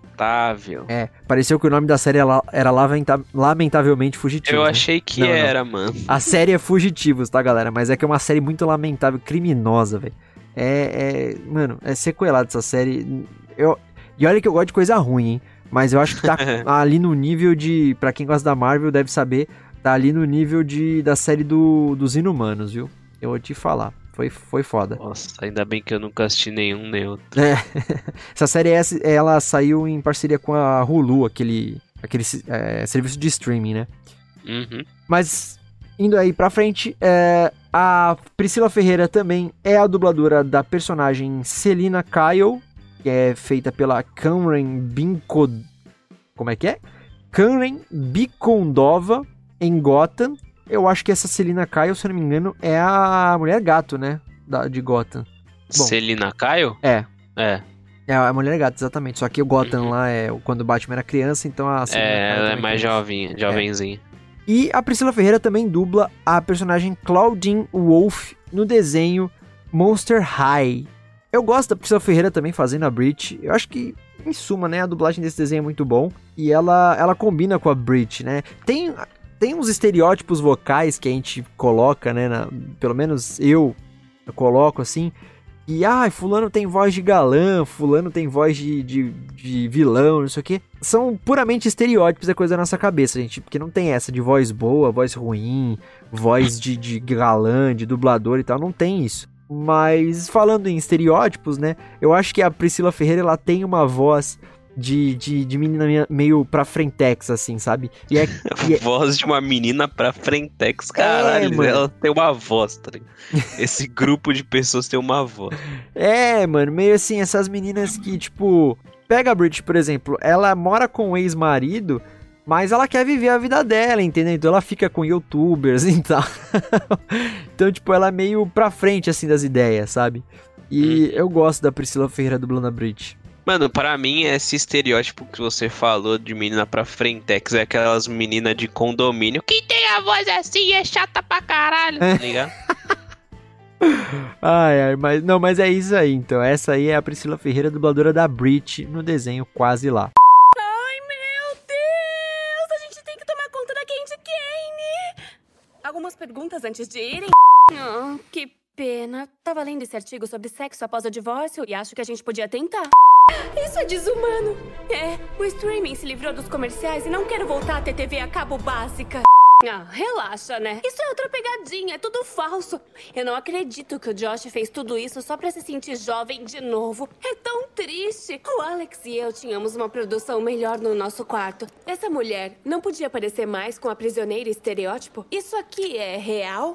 Speaker 1: É, pareceu que o nome da série era, Lamenta- Lamentavelmente Fugitivos.
Speaker 2: Eu
Speaker 1: né?
Speaker 2: achei que
Speaker 1: Não, não.
Speaker 2: era, mano.
Speaker 1: A série é Fugitivos, tá, galera? Mas é que é uma série muito lamentável, criminosa, velho. É, é. Mano, é sequelado essa série. Eu, e olha que eu gosto de coisa ruim, hein? Mas eu acho que tá [LAUGHS] ali no nível de. Pra quem gosta da Marvel, deve saber. Tá ali no nível de da série do, dos Inumanos, viu? Eu vou te falar. Foi, foi foda.
Speaker 2: Nossa, ainda bem que eu nunca assisti nenhum nem outro.
Speaker 1: É. [LAUGHS] Essa série S, ela saiu em parceria com a Hulu, aquele, aquele é, serviço de streaming, né?
Speaker 2: Uhum.
Speaker 1: Mas, indo aí pra frente, é, a Priscila Ferreira também é a dubladora da personagem Celina Kyle, que é feita pela Karen Binko... Como é que é? Karen Bikondova, em Gotham. Eu acho que essa Celina Kyle, se eu não me engano, é a mulher gato, né? Da, de Gotham. Bom.
Speaker 2: Celina Caio?
Speaker 1: É.
Speaker 2: É.
Speaker 1: É a mulher gato, exatamente. Só que o Gotham lá é quando o Batman era criança, então a Celina
Speaker 2: É,
Speaker 1: Kyle
Speaker 2: ela é mais
Speaker 1: isso.
Speaker 2: jovinha, jovenzinha.
Speaker 1: E a Priscila Ferreira também dubla a personagem Claudine Wolf no desenho Monster High. Eu gosto da Priscila Ferreira também fazendo a Brit. Eu acho que, em suma, né, a dublagem desse desenho é muito bom. E ela, ela combina com a Brit, né? Tem, tem uns estereótipos vocais que a gente coloca, né? na- pelo menos eu, eu coloco assim. E, ah, fulano tem voz de galã, fulano tem voz de, de, de vilão, não sei o quê. São puramente estereótipos, é coisa da nossa cabeça, gente. Porque não tem essa de voz boa, voz ruim, voz de, de galã, de dublador e tal. Não tem isso. Mas falando em estereótipos, né? Eu acho que a Priscila Ferreira, ela tem uma voz de, de, de menina meio- pra frentex, assim, sabe? E é, [LAUGHS] e é-
Speaker 2: Voz de uma menina pra Frentex, caralho.
Speaker 1: mano.
Speaker 2: ela tem uma voz, tá ligado? [LAUGHS] Esse grupo de pessoas tem uma voz.
Speaker 1: É, mano, meio assim, essas meninas que, tipo. Pega a Brit, por exemplo, ela mora com o ex-marido, mas ela quer viver a vida dela, entendeu? Então ela fica com youtubers [LAUGHS] e tal. então, tipo, ela é meio pra frente, assim, das ideias, sabe? E eu gosto da Priscila Ferreira dublando a Brit.
Speaker 2: Mano, pra mim, esse estereótipo que você falou de menina pra Frentex é aquelas meninas de condomínio que tem a voz assim e é chata pra caralho, tá ligado? [LAUGHS]
Speaker 1: Ai, ai, mas não, mas é isso aí, então. Essa aí é a Priscila Ferreira, dubladora da Brit, no desenho Quase Lá.
Speaker 5: Ai, meu Deus! A gente tem que tomar conta da Candy Kane! Algumas perguntas antes de irem? Oh, que pena. Tava lendo esse artigo sobre sexo após o divórcio e acho que a gente podia tentar. Isso é desumano. É, o streaming se livrou dos comerciais e não quero voltar a ter TV a cabo básica. Ah, relaxa, né? Isso é outra pegadinha, é tudo falso. Eu não acredito que o Josh fez tudo isso só pra se sentir jovem de novo. É tão triste. O Alex e eu tínhamos uma produção melhor no nosso quarto. Essa mulher não podia parecer mais com a prisioneira estereótipo? Isso aqui é real?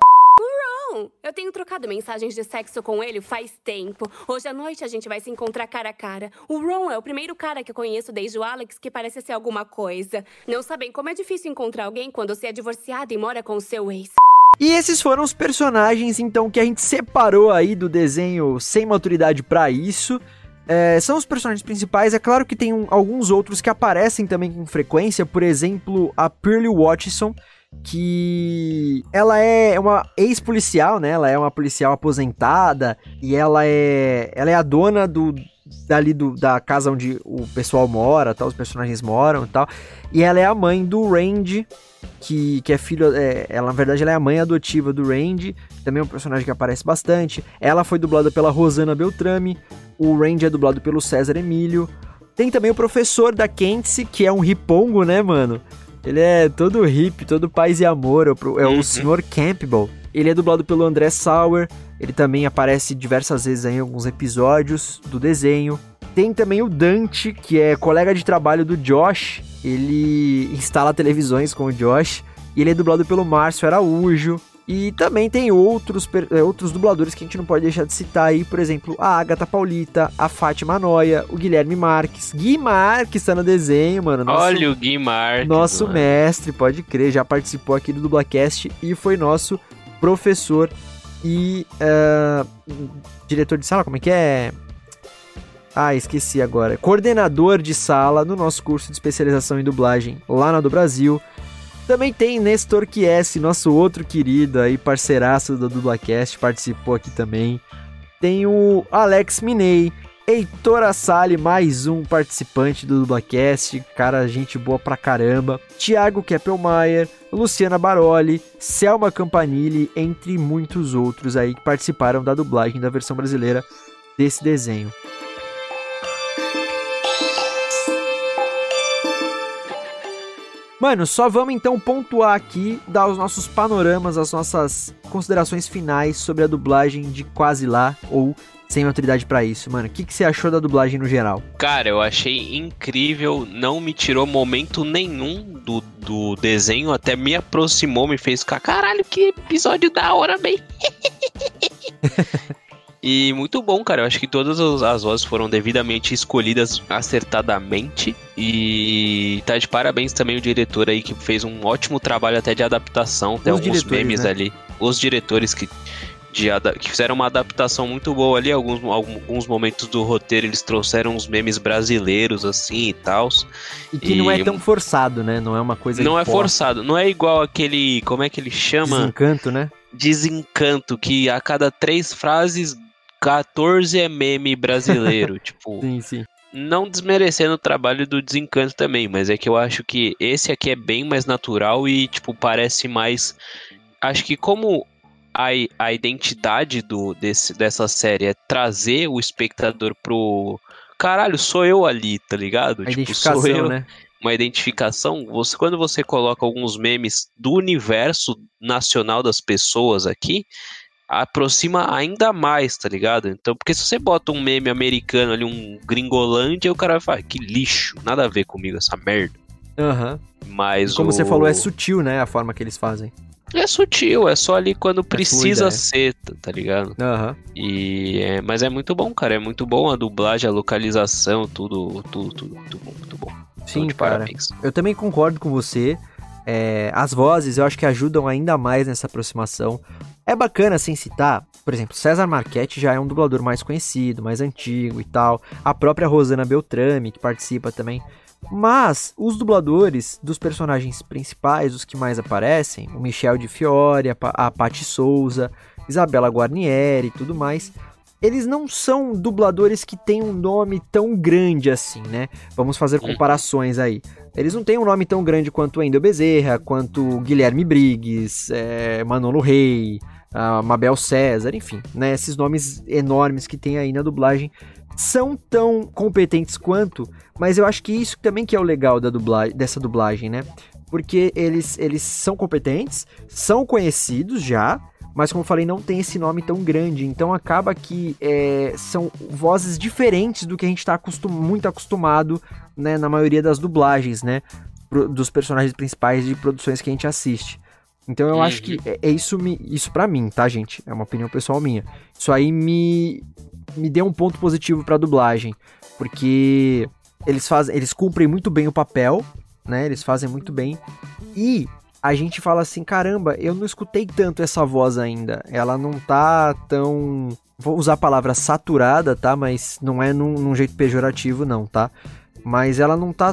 Speaker 5: O Ron! Eu tenho trocado mensagens de sexo com ele faz tempo. Hoje à noite a gente vai se encontrar cara a cara. O Ron é o primeiro cara que eu conheço desde o Alex que parece ser alguma coisa. Não sabem como é difícil encontrar alguém quando você é divorciado e mora com o seu ex.
Speaker 1: E esses foram os personagens, então, que a gente separou aí do desenho sem maturidade pra isso. É, são os personagens principais. É claro que tem um- alguns outros que aparecem também com frequência. Por exemplo, a Pearlie Watson, que ela é uma ex-policial, né? Ela é uma policial aposentada e ela é, ela é a dona do dali do, da casa onde o pessoal mora, tal, os personagens moram e tal. E ela é a mãe do Randy, que, que é filho. É, ela, na verdade, ela é a mãe adotiva do Randy. Também é um personagem que aparece bastante. Ela foi dublada pela Rosana Beltrame. O Randy é dublado pelo César Emílio. Tem também o professor da Kentice, que é um ripongo, né, mano? Ele é todo hippie, todo paz e amor. É o, é
Speaker 2: Uhum.
Speaker 1: Sr. Campbell. Ele é dublado pelo André Sauer. Ele também aparece diversas vezes em alguns episódios do desenho. Tem também o Dante, que é colega de trabalho do Josh. Ele instala televisões com o Josh. E ele é dublado pelo Márcio Araújo. E também tem outros, eh, outros dubladores que a gente não pode deixar de citar aí. Por exemplo, a Agatha Paulita, a Fátima Noia, o Guilherme Marques. Gui Marques tá no desenho, mano. Nosso-
Speaker 2: Olha o Gui Marques,
Speaker 1: nosso
Speaker 2: mano.
Speaker 1: mestre, pode crer, já participou aqui do Dublacast e foi nosso professor e ah, diretor de sala, como é que é? Ah, esqueci agora. Coordenador de sala no nosso curso de especialização em dublagem lá na do Brasil. Também tem Nestor Chiesi, nosso outro querido aí, parceiraço do Dublacast, participou aqui também. Tem o Alex Minei, Heitor Assali, mais um participante do Dublacast, cara, gente boa pra caramba. Thiago Keppelmeier, Luciana Baroli, Selma Campanile, entre muitos outros aí que participaram da dublagem da versão brasileira desse desenho. Mano, só vamos então pontuar aqui, dar os nossos panoramas, as nossas considerações finais sobre a dublagem de Quase Lá ou Sem Autoridade para Isso. Mano, o que, que você achou da dublagem no geral?
Speaker 2: Cara, eu achei incrível, não me tirou momento nenhum do, do desenho, até me aproximou, me fez ficar, caralho, que episódio da hora, bem. [LAUGHS] E muito bom, cara. Eu acho que todas as vozes foram devidamente escolhidas acertadamente. E tá de parabéns também o diretor aí que fez um ótimo trabalho até de adaptação. Tem alguns memes né? ali. Os diretores que, de, que fizeram uma adaptação muito boa ali. Alguns, alguns momentos do roteiro eles trouxeram uns memes brasileiros assim e tal.
Speaker 1: E que e, não é tão forçado, né? Não é uma coisa.
Speaker 2: Não é forçado. Não é igual aquele. Como é que ele chama?
Speaker 1: Desencanto, né?
Speaker 2: Desencanto, que a cada três frases 14 é meme brasileiro, [LAUGHS] tipo.
Speaker 1: Sim, sim.
Speaker 2: Não desmerecendo o trabalho do Desencanto também, mas é que eu acho que esse aqui é bem mais natural e, tipo, parece mais. Acho que como a, a identidade do, desse, dessa série é trazer o espectador pro. Caralho, sou eu ali, tá ligado?
Speaker 1: A tipo, sou eu. Né?
Speaker 2: Uma identificação. Você, quando você coloca alguns memes do universo nacional das pessoas aqui, aproxima ainda mais, tá ligado? Então, porque se você bota um meme americano ali, um gringolândia, o cara vai falar, que lixo, nada a ver comigo essa merda.
Speaker 1: Aham. Uhum.
Speaker 2: Mas
Speaker 1: Como
Speaker 2: o...
Speaker 1: você falou, é sutil, né, a forma que eles fazem.
Speaker 2: É sutil, é só ali quando é precisa fluida, é. ser, tá ligado?
Speaker 1: Aham. Uhum.
Speaker 2: E é, mas é muito bom, cara, é muito bom a dublagem, a localização, tudo, tudo, tudo, muito bom, muito bom.
Speaker 1: Sim, de cara. Parabéns. Eu também concordo com você. É, as vozes eu acho que ajudam ainda mais nessa aproximação. É bacana assim citar, por exemplo, César Marchetti já é um dublador mais conhecido, mais antigo e tal. A própria Rosana Beltrame, que participa também. Mas os dubladores dos personagens principais, os que mais aparecem, o Michel de Fiore, a Patti Souza, Isabela Guarnieri e tudo mais, eles não são dubladores que têm um nome tão grande assim, né? Vamos fazer comparações aí. Eles não têm um nome tão grande quanto Endel Bezerra, quanto Guilherme Briggs, é, Manolo Rey, a Mabel César, enfim, né? Esses nomes enormes que tem aí na dublagem são tão competentes quanto, mas eu acho que isso também que é o legal da dublagem, dessa dublagem, né? Porque eles, eles são competentes, são conhecidos já, mas como eu falei, não tem esse nome tão grande, então acaba que é, são vozes diferentes do que a gente está acostum, muito acostumado né, na maioria das dublagens, né? Dos personagens principais de produções que a gente assiste. Então eu uhum. acho que é, é isso me, isso para mim, tá, gente? É uma opinião pessoal minha. Isso aí me me deu um ponto positivo para dublagem, porque eles fazem, eles cumprem muito bem o papel, né? Eles fazem muito bem. E a gente fala assim, caramba, eu não escutei tanto essa voz ainda. Ela não tá tão vou usar a palavra saturada, tá? Mas não é num, num jeito pejorativo não, tá? Mas ela não tá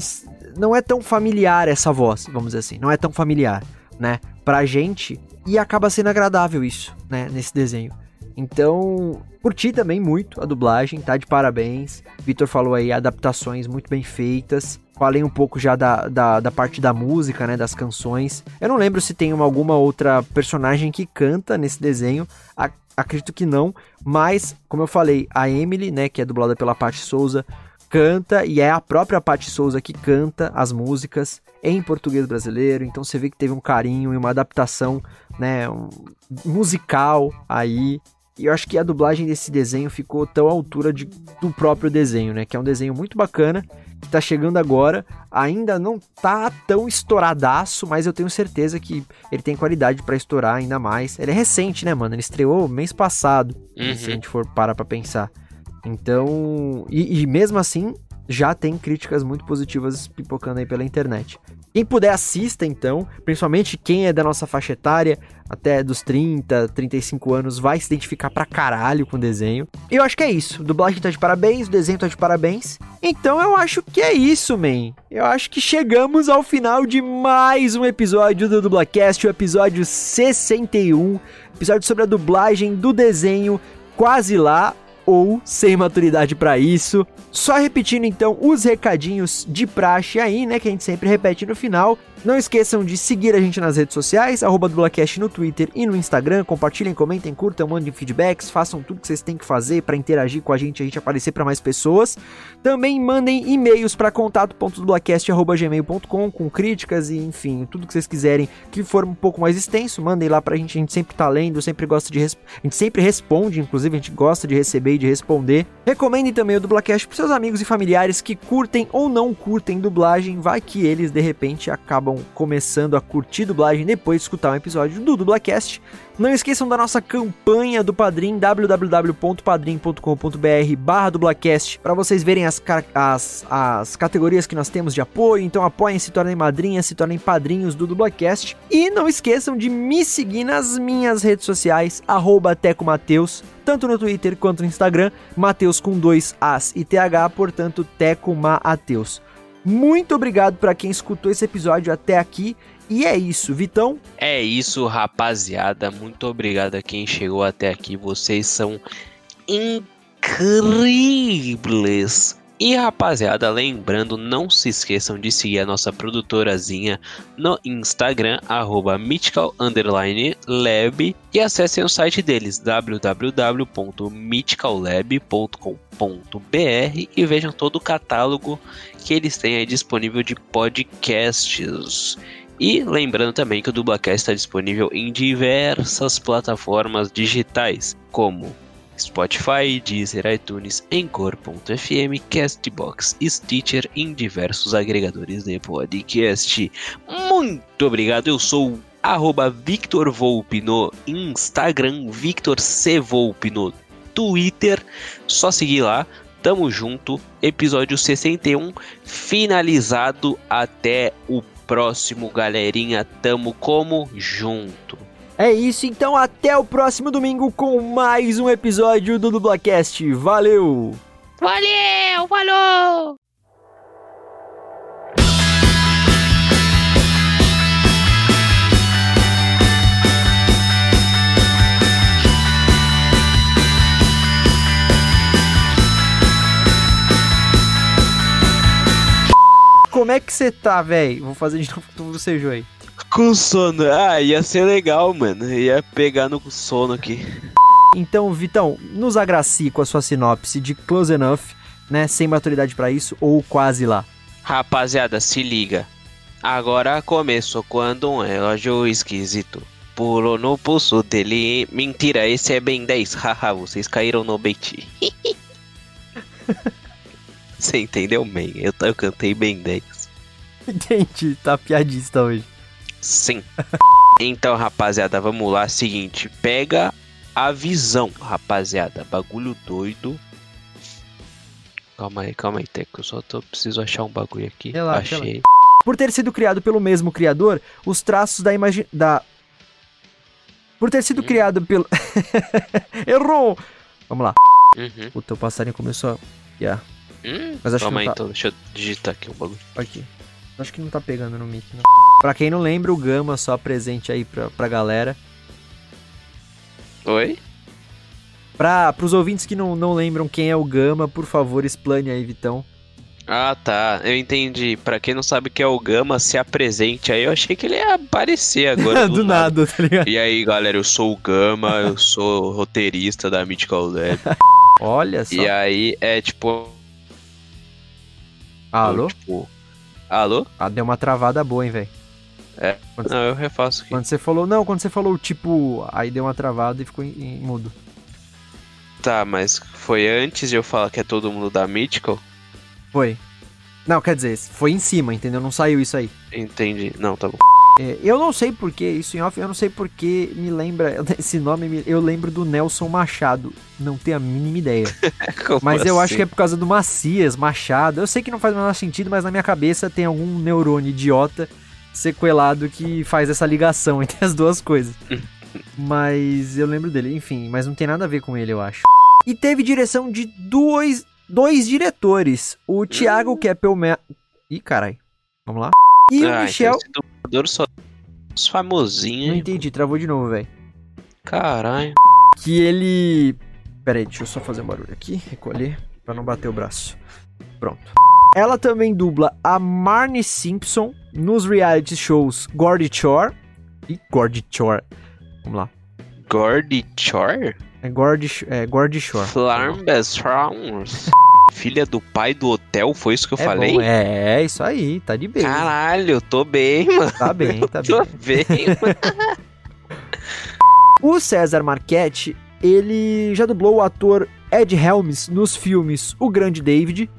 Speaker 1: não é tão familiar essa voz, vamos dizer assim. Não é tão familiar né, pra gente e acaba sendo agradável isso, né, nesse desenho. Então, curti também muito a dublagem, tá de parabéns. Vitor falou aí adaptações muito bem feitas. Falei um pouco já da, da, da, parte da música, né, das canções. Eu não lembro se tem uma, alguma outra personagem que canta nesse desenho. A, acredito que não, mas como eu falei, a Emily, né, que é dublada pela Paty Souza, canta e é a própria Paty Souza que canta as músicas em português brasileiro. Então você vê que teve um carinho e uma adaptação, né, um, musical aí. E eu acho que a dublagem desse desenho ficou tão à altura de, do próprio desenho, né? Que é um desenho muito bacana, que tá chegando agora. Ainda não tá tão estouradaço, mas eu tenho certeza que ele tem qualidade para estourar ainda mais. Ele é recente, né, mano? Ele estreou mês passado, uhum. se a gente for parar pra pensar. Então, e, e, mesmo assim, já tem críticas muito positivas pipocando aí pela internet. Quem puder assista então, principalmente quem é da nossa faixa etária, até dos 30, 35 anos, vai se identificar pra caralho com o desenho. E eu acho que é isso. Dublagem tá de parabéns, o desenho tá de parabéns. Então eu acho que é isso, man. Eu acho que chegamos ao final de mais um episódio do Dublacast, o episódio 61. Episódio sobre a dublagem do desenho Quase Lá, ou sem maturidade para isso. Só repetindo então os recadinhos de praxe aí, né, que a gente sempre repete no final. Não esqueçam de seguir a gente nas redes sociais, arroba dublacast no Twitter e no Instagram. Compartilhem, comentem, curtam, mandem feedbacks, façam tudo que vocês têm que fazer para interagir com a gente, a gente aparecer para mais pessoas. Também mandem e-mails para contato.dublacast.gmail.com com críticas e, enfim, tudo que vocês quiserem que for um pouco mais extenso, mandem lá pra gente, a gente sempre tá lendo, sempre gosta de... A gente sempre responde, inclusive, a gente gosta de receber e de responder. Recomendem também o Dublacast pros seus amigos e familiares que curtem ou não curtem dublagem, vai que eles, de repente, acabam começando a curtir dublagem depois de escutar um episódio do Dublacast. Não esqueçam da nossa campanha do Padrim, www.padrim.com.br barra dublacast, para vocês verem as, as, as categorias que nós temos de apoio. Então apoiem, se tornem madrinhas, se tornem padrinhos do Dublacast. E não esqueçam de me seguir nas minhas redes sociais, arroba Mateus, tanto no Twitter quanto no Instagram, Mateus com dois As e TH, portanto, Teco Mateus. Muito obrigado para quem escutou esse episódio até aqui e é isso, Vitão.
Speaker 2: É isso, rapaziada. Muito obrigado a quem chegou até aqui. Vocês são incríveis. E rapaziada, lembrando, não se esqueçam de seguir a nossa produtorazinha no Instagram, arroba e acessem o site deles, www.mythicallab.com.br e vejam todo o catálogo que eles têm aí disponível de podcasts. E lembrando também que o Dublacast está disponível em diversas plataformas digitais, como Spotify, Deezer, iTunes, Encore.fm, Castbox, Stitcher em diversos agregadores de podcast. Muito obrigado, eu sou arroba Victor Volpe no Instagram, Victor C. Volpe no Twitter, só seguir lá. Tamo junto, episódio 61 finalizado até o próximo, galerinha. Tamo como junto.
Speaker 1: É isso, então até o próximo domingo com mais um episódio do Dublacast. Valeu!
Speaker 5: Valeu, falou!
Speaker 1: Como é que você tá, velho? Vou fazer de novo com você, Joey.
Speaker 2: Com sono. Ah, ia ser legal, mano. Ia pegar no sono aqui.
Speaker 1: Então, Vitão, nos agracie com a sua sinopse de Close Enough, né? Sem maturidade para isso ou quase lá.
Speaker 2: Rapaziada, se liga. Agora começou quando um relógio esquisito pulou no pulso dele. Mentira, esse é bem 10. [LAUGHS] Haha, vocês caíram no bait. [LAUGHS] Você entendeu, man? Eu, eu cantei bem 10.
Speaker 1: Entendi, tá piadista hoje.
Speaker 2: Sim. [LAUGHS] então, rapaziada, vamos lá. Seguinte, pega a visão, rapaziada. Bagulho doido. Calma aí, calma aí, Teco. Eu só tô, preciso achar um bagulho aqui.
Speaker 1: Relaxa,
Speaker 2: Achei.
Speaker 1: Por ter sido criado pelo mesmo criador, os traços da imagem. da. Por ter sido
Speaker 2: Hum.
Speaker 1: criado pelo. [LAUGHS] Errou! Vamos lá.
Speaker 2: Uhum.
Speaker 1: O teu passarinho começou a. Yeah.
Speaker 2: Hum,
Speaker 1: Mas acho
Speaker 2: calma
Speaker 1: que
Speaker 2: aí,
Speaker 1: não tá.
Speaker 2: então. Deixa eu digitar aqui um bagulho.
Speaker 1: Aqui. Acho que não tá pegando no mic, não. Pra quem não lembra, o Gama só presente aí pra, pra galera.
Speaker 2: Oi?
Speaker 1: Pra, pros ouvintes que não, não lembram quem é o Gama, por favor, explane aí, Vitão.
Speaker 2: Ah, tá. Eu entendi. Pra quem não sabe o que é o Gama, se apresente aí. Eu achei que ele ia aparecer agora. [LAUGHS]
Speaker 1: Do, nada, tá ligado?
Speaker 2: E aí, galera, eu sou o Gama, eu sou roteirista da Mythical Lab. [LAUGHS]
Speaker 1: Olha só.
Speaker 2: E aí é tipo.
Speaker 1: Alô?
Speaker 2: Tipo. Alô?
Speaker 1: Ah, deu uma travada boa, hein, velho.
Speaker 2: É.
Speaker 1: Quando,
Speaker 2: Não, eu refaço aqui.
Speaker 1: quando você falou. Não, quando você falou tipo. Aí deu uma travada e ficou em, em mudo.
Speaker 2: Tá, mas foi antes de eu falar que é todo mundo da Mythical?
Speaker 1: Foi. Não, quer dizer, foi em cima, entendeu? Não saiu isso aí.
Speaker 2: Entendi. Não, tá bom.
Speaker 1: É, eu não sei porque, isso em off, eu não sei porque me lembra. [LAUGHS] Esse nome, me- eu lembro do Nelson Machado. Não tenho a mínima ideia. [LAUGHS] Mas eu acho
Speaker 2: assim?
Speaker 1: que é por causa do Macias, Machado. Eu sei que não faz o menor sentido, mas na minha cabeça tem algum neurônio idiota sequelado que faz essa ligação [LAUGHS] entre as duas coisas. mas eu lembro dele, enfim, mas não tem nada a ver com ele, eu acho. E teve direção de dois, dois diretores: o Thiago Keppelman. Ih, carai. Vamos lá. E o
Speaker 2: Ah,
Speaker 1: Michel.
Speaker 2: então dublador só os famosinhos.
Speaker 1: Não entendi, travou de novo, velho.
Speaker 2: Caralho.
Speaker 1: Que ele. Pera aí, deixa eu só fazer um barulho aqui, recolher, pra não bater o braço. Pronto. Ela também dubla a Marnie Simpson nos reality shows Gordy Shore. E Gordy Shore. Vamos lá.
Speaker 2: Gordy Chore?
Speaker 1: É Gordy, é Gordy Shore.
Speaker 2: Flambas Frowns. [LAUGHS] Filha do pai do hotel, foi isso que eu
Speaker 1: É
Speaker 2: falei?
Speaker 1: bom, é, é isso aí, tá de bem.
Speaker 2: Caralho, tô bem, mano.
Speaker 1: Tá bem, [LAUGHS] tá
Speaker 2: Tô
Speaker 1: bem.
Speaker 2: bem, mano. [LAUGHS]
Speaker 1: O César Marchetti, ele já dublou o ator Ed Helms nos filmes O Grande David.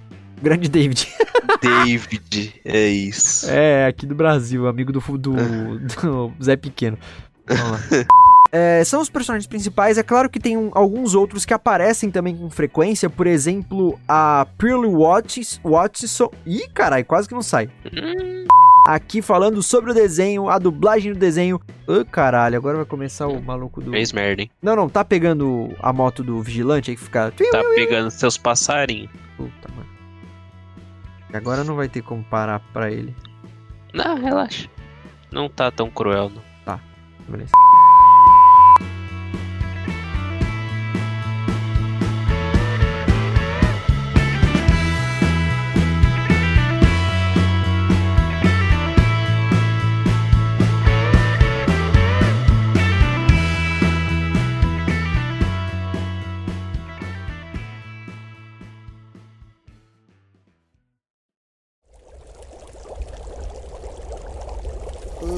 Speaker 1: Grande David. [LAUGHS]
Speaker 2: David, é isso.
Speaker 1: É, aqui do Brasil, amigo do, do, [LAUGHS] do Zé Pequeno. Vamos lá. [LAUGHS] É, são os personagens principais. É claro que tem um- alguns outros que aparecem também com frequência. Por exemplo, a Pearl Watts, Watson. Ih, carai, quase que não sai. Aqui falando sobre o desenho, a dublagem do desenho. Ô, caralho, agora vai começar o maluco do.
Speaker 2: Fez merda, hein?
Speaker 1: Não, não, tá pegando a moto do vigilante aí que fica.
Speaker 2: Tá pegando seus passarinhos.
Speaker 1: Puta, mano. Agora não vai ter como parar pra ele.
Speaker 2: Não, relaxa. Não tá tão cruel, não.
Speaker 1: Beleza.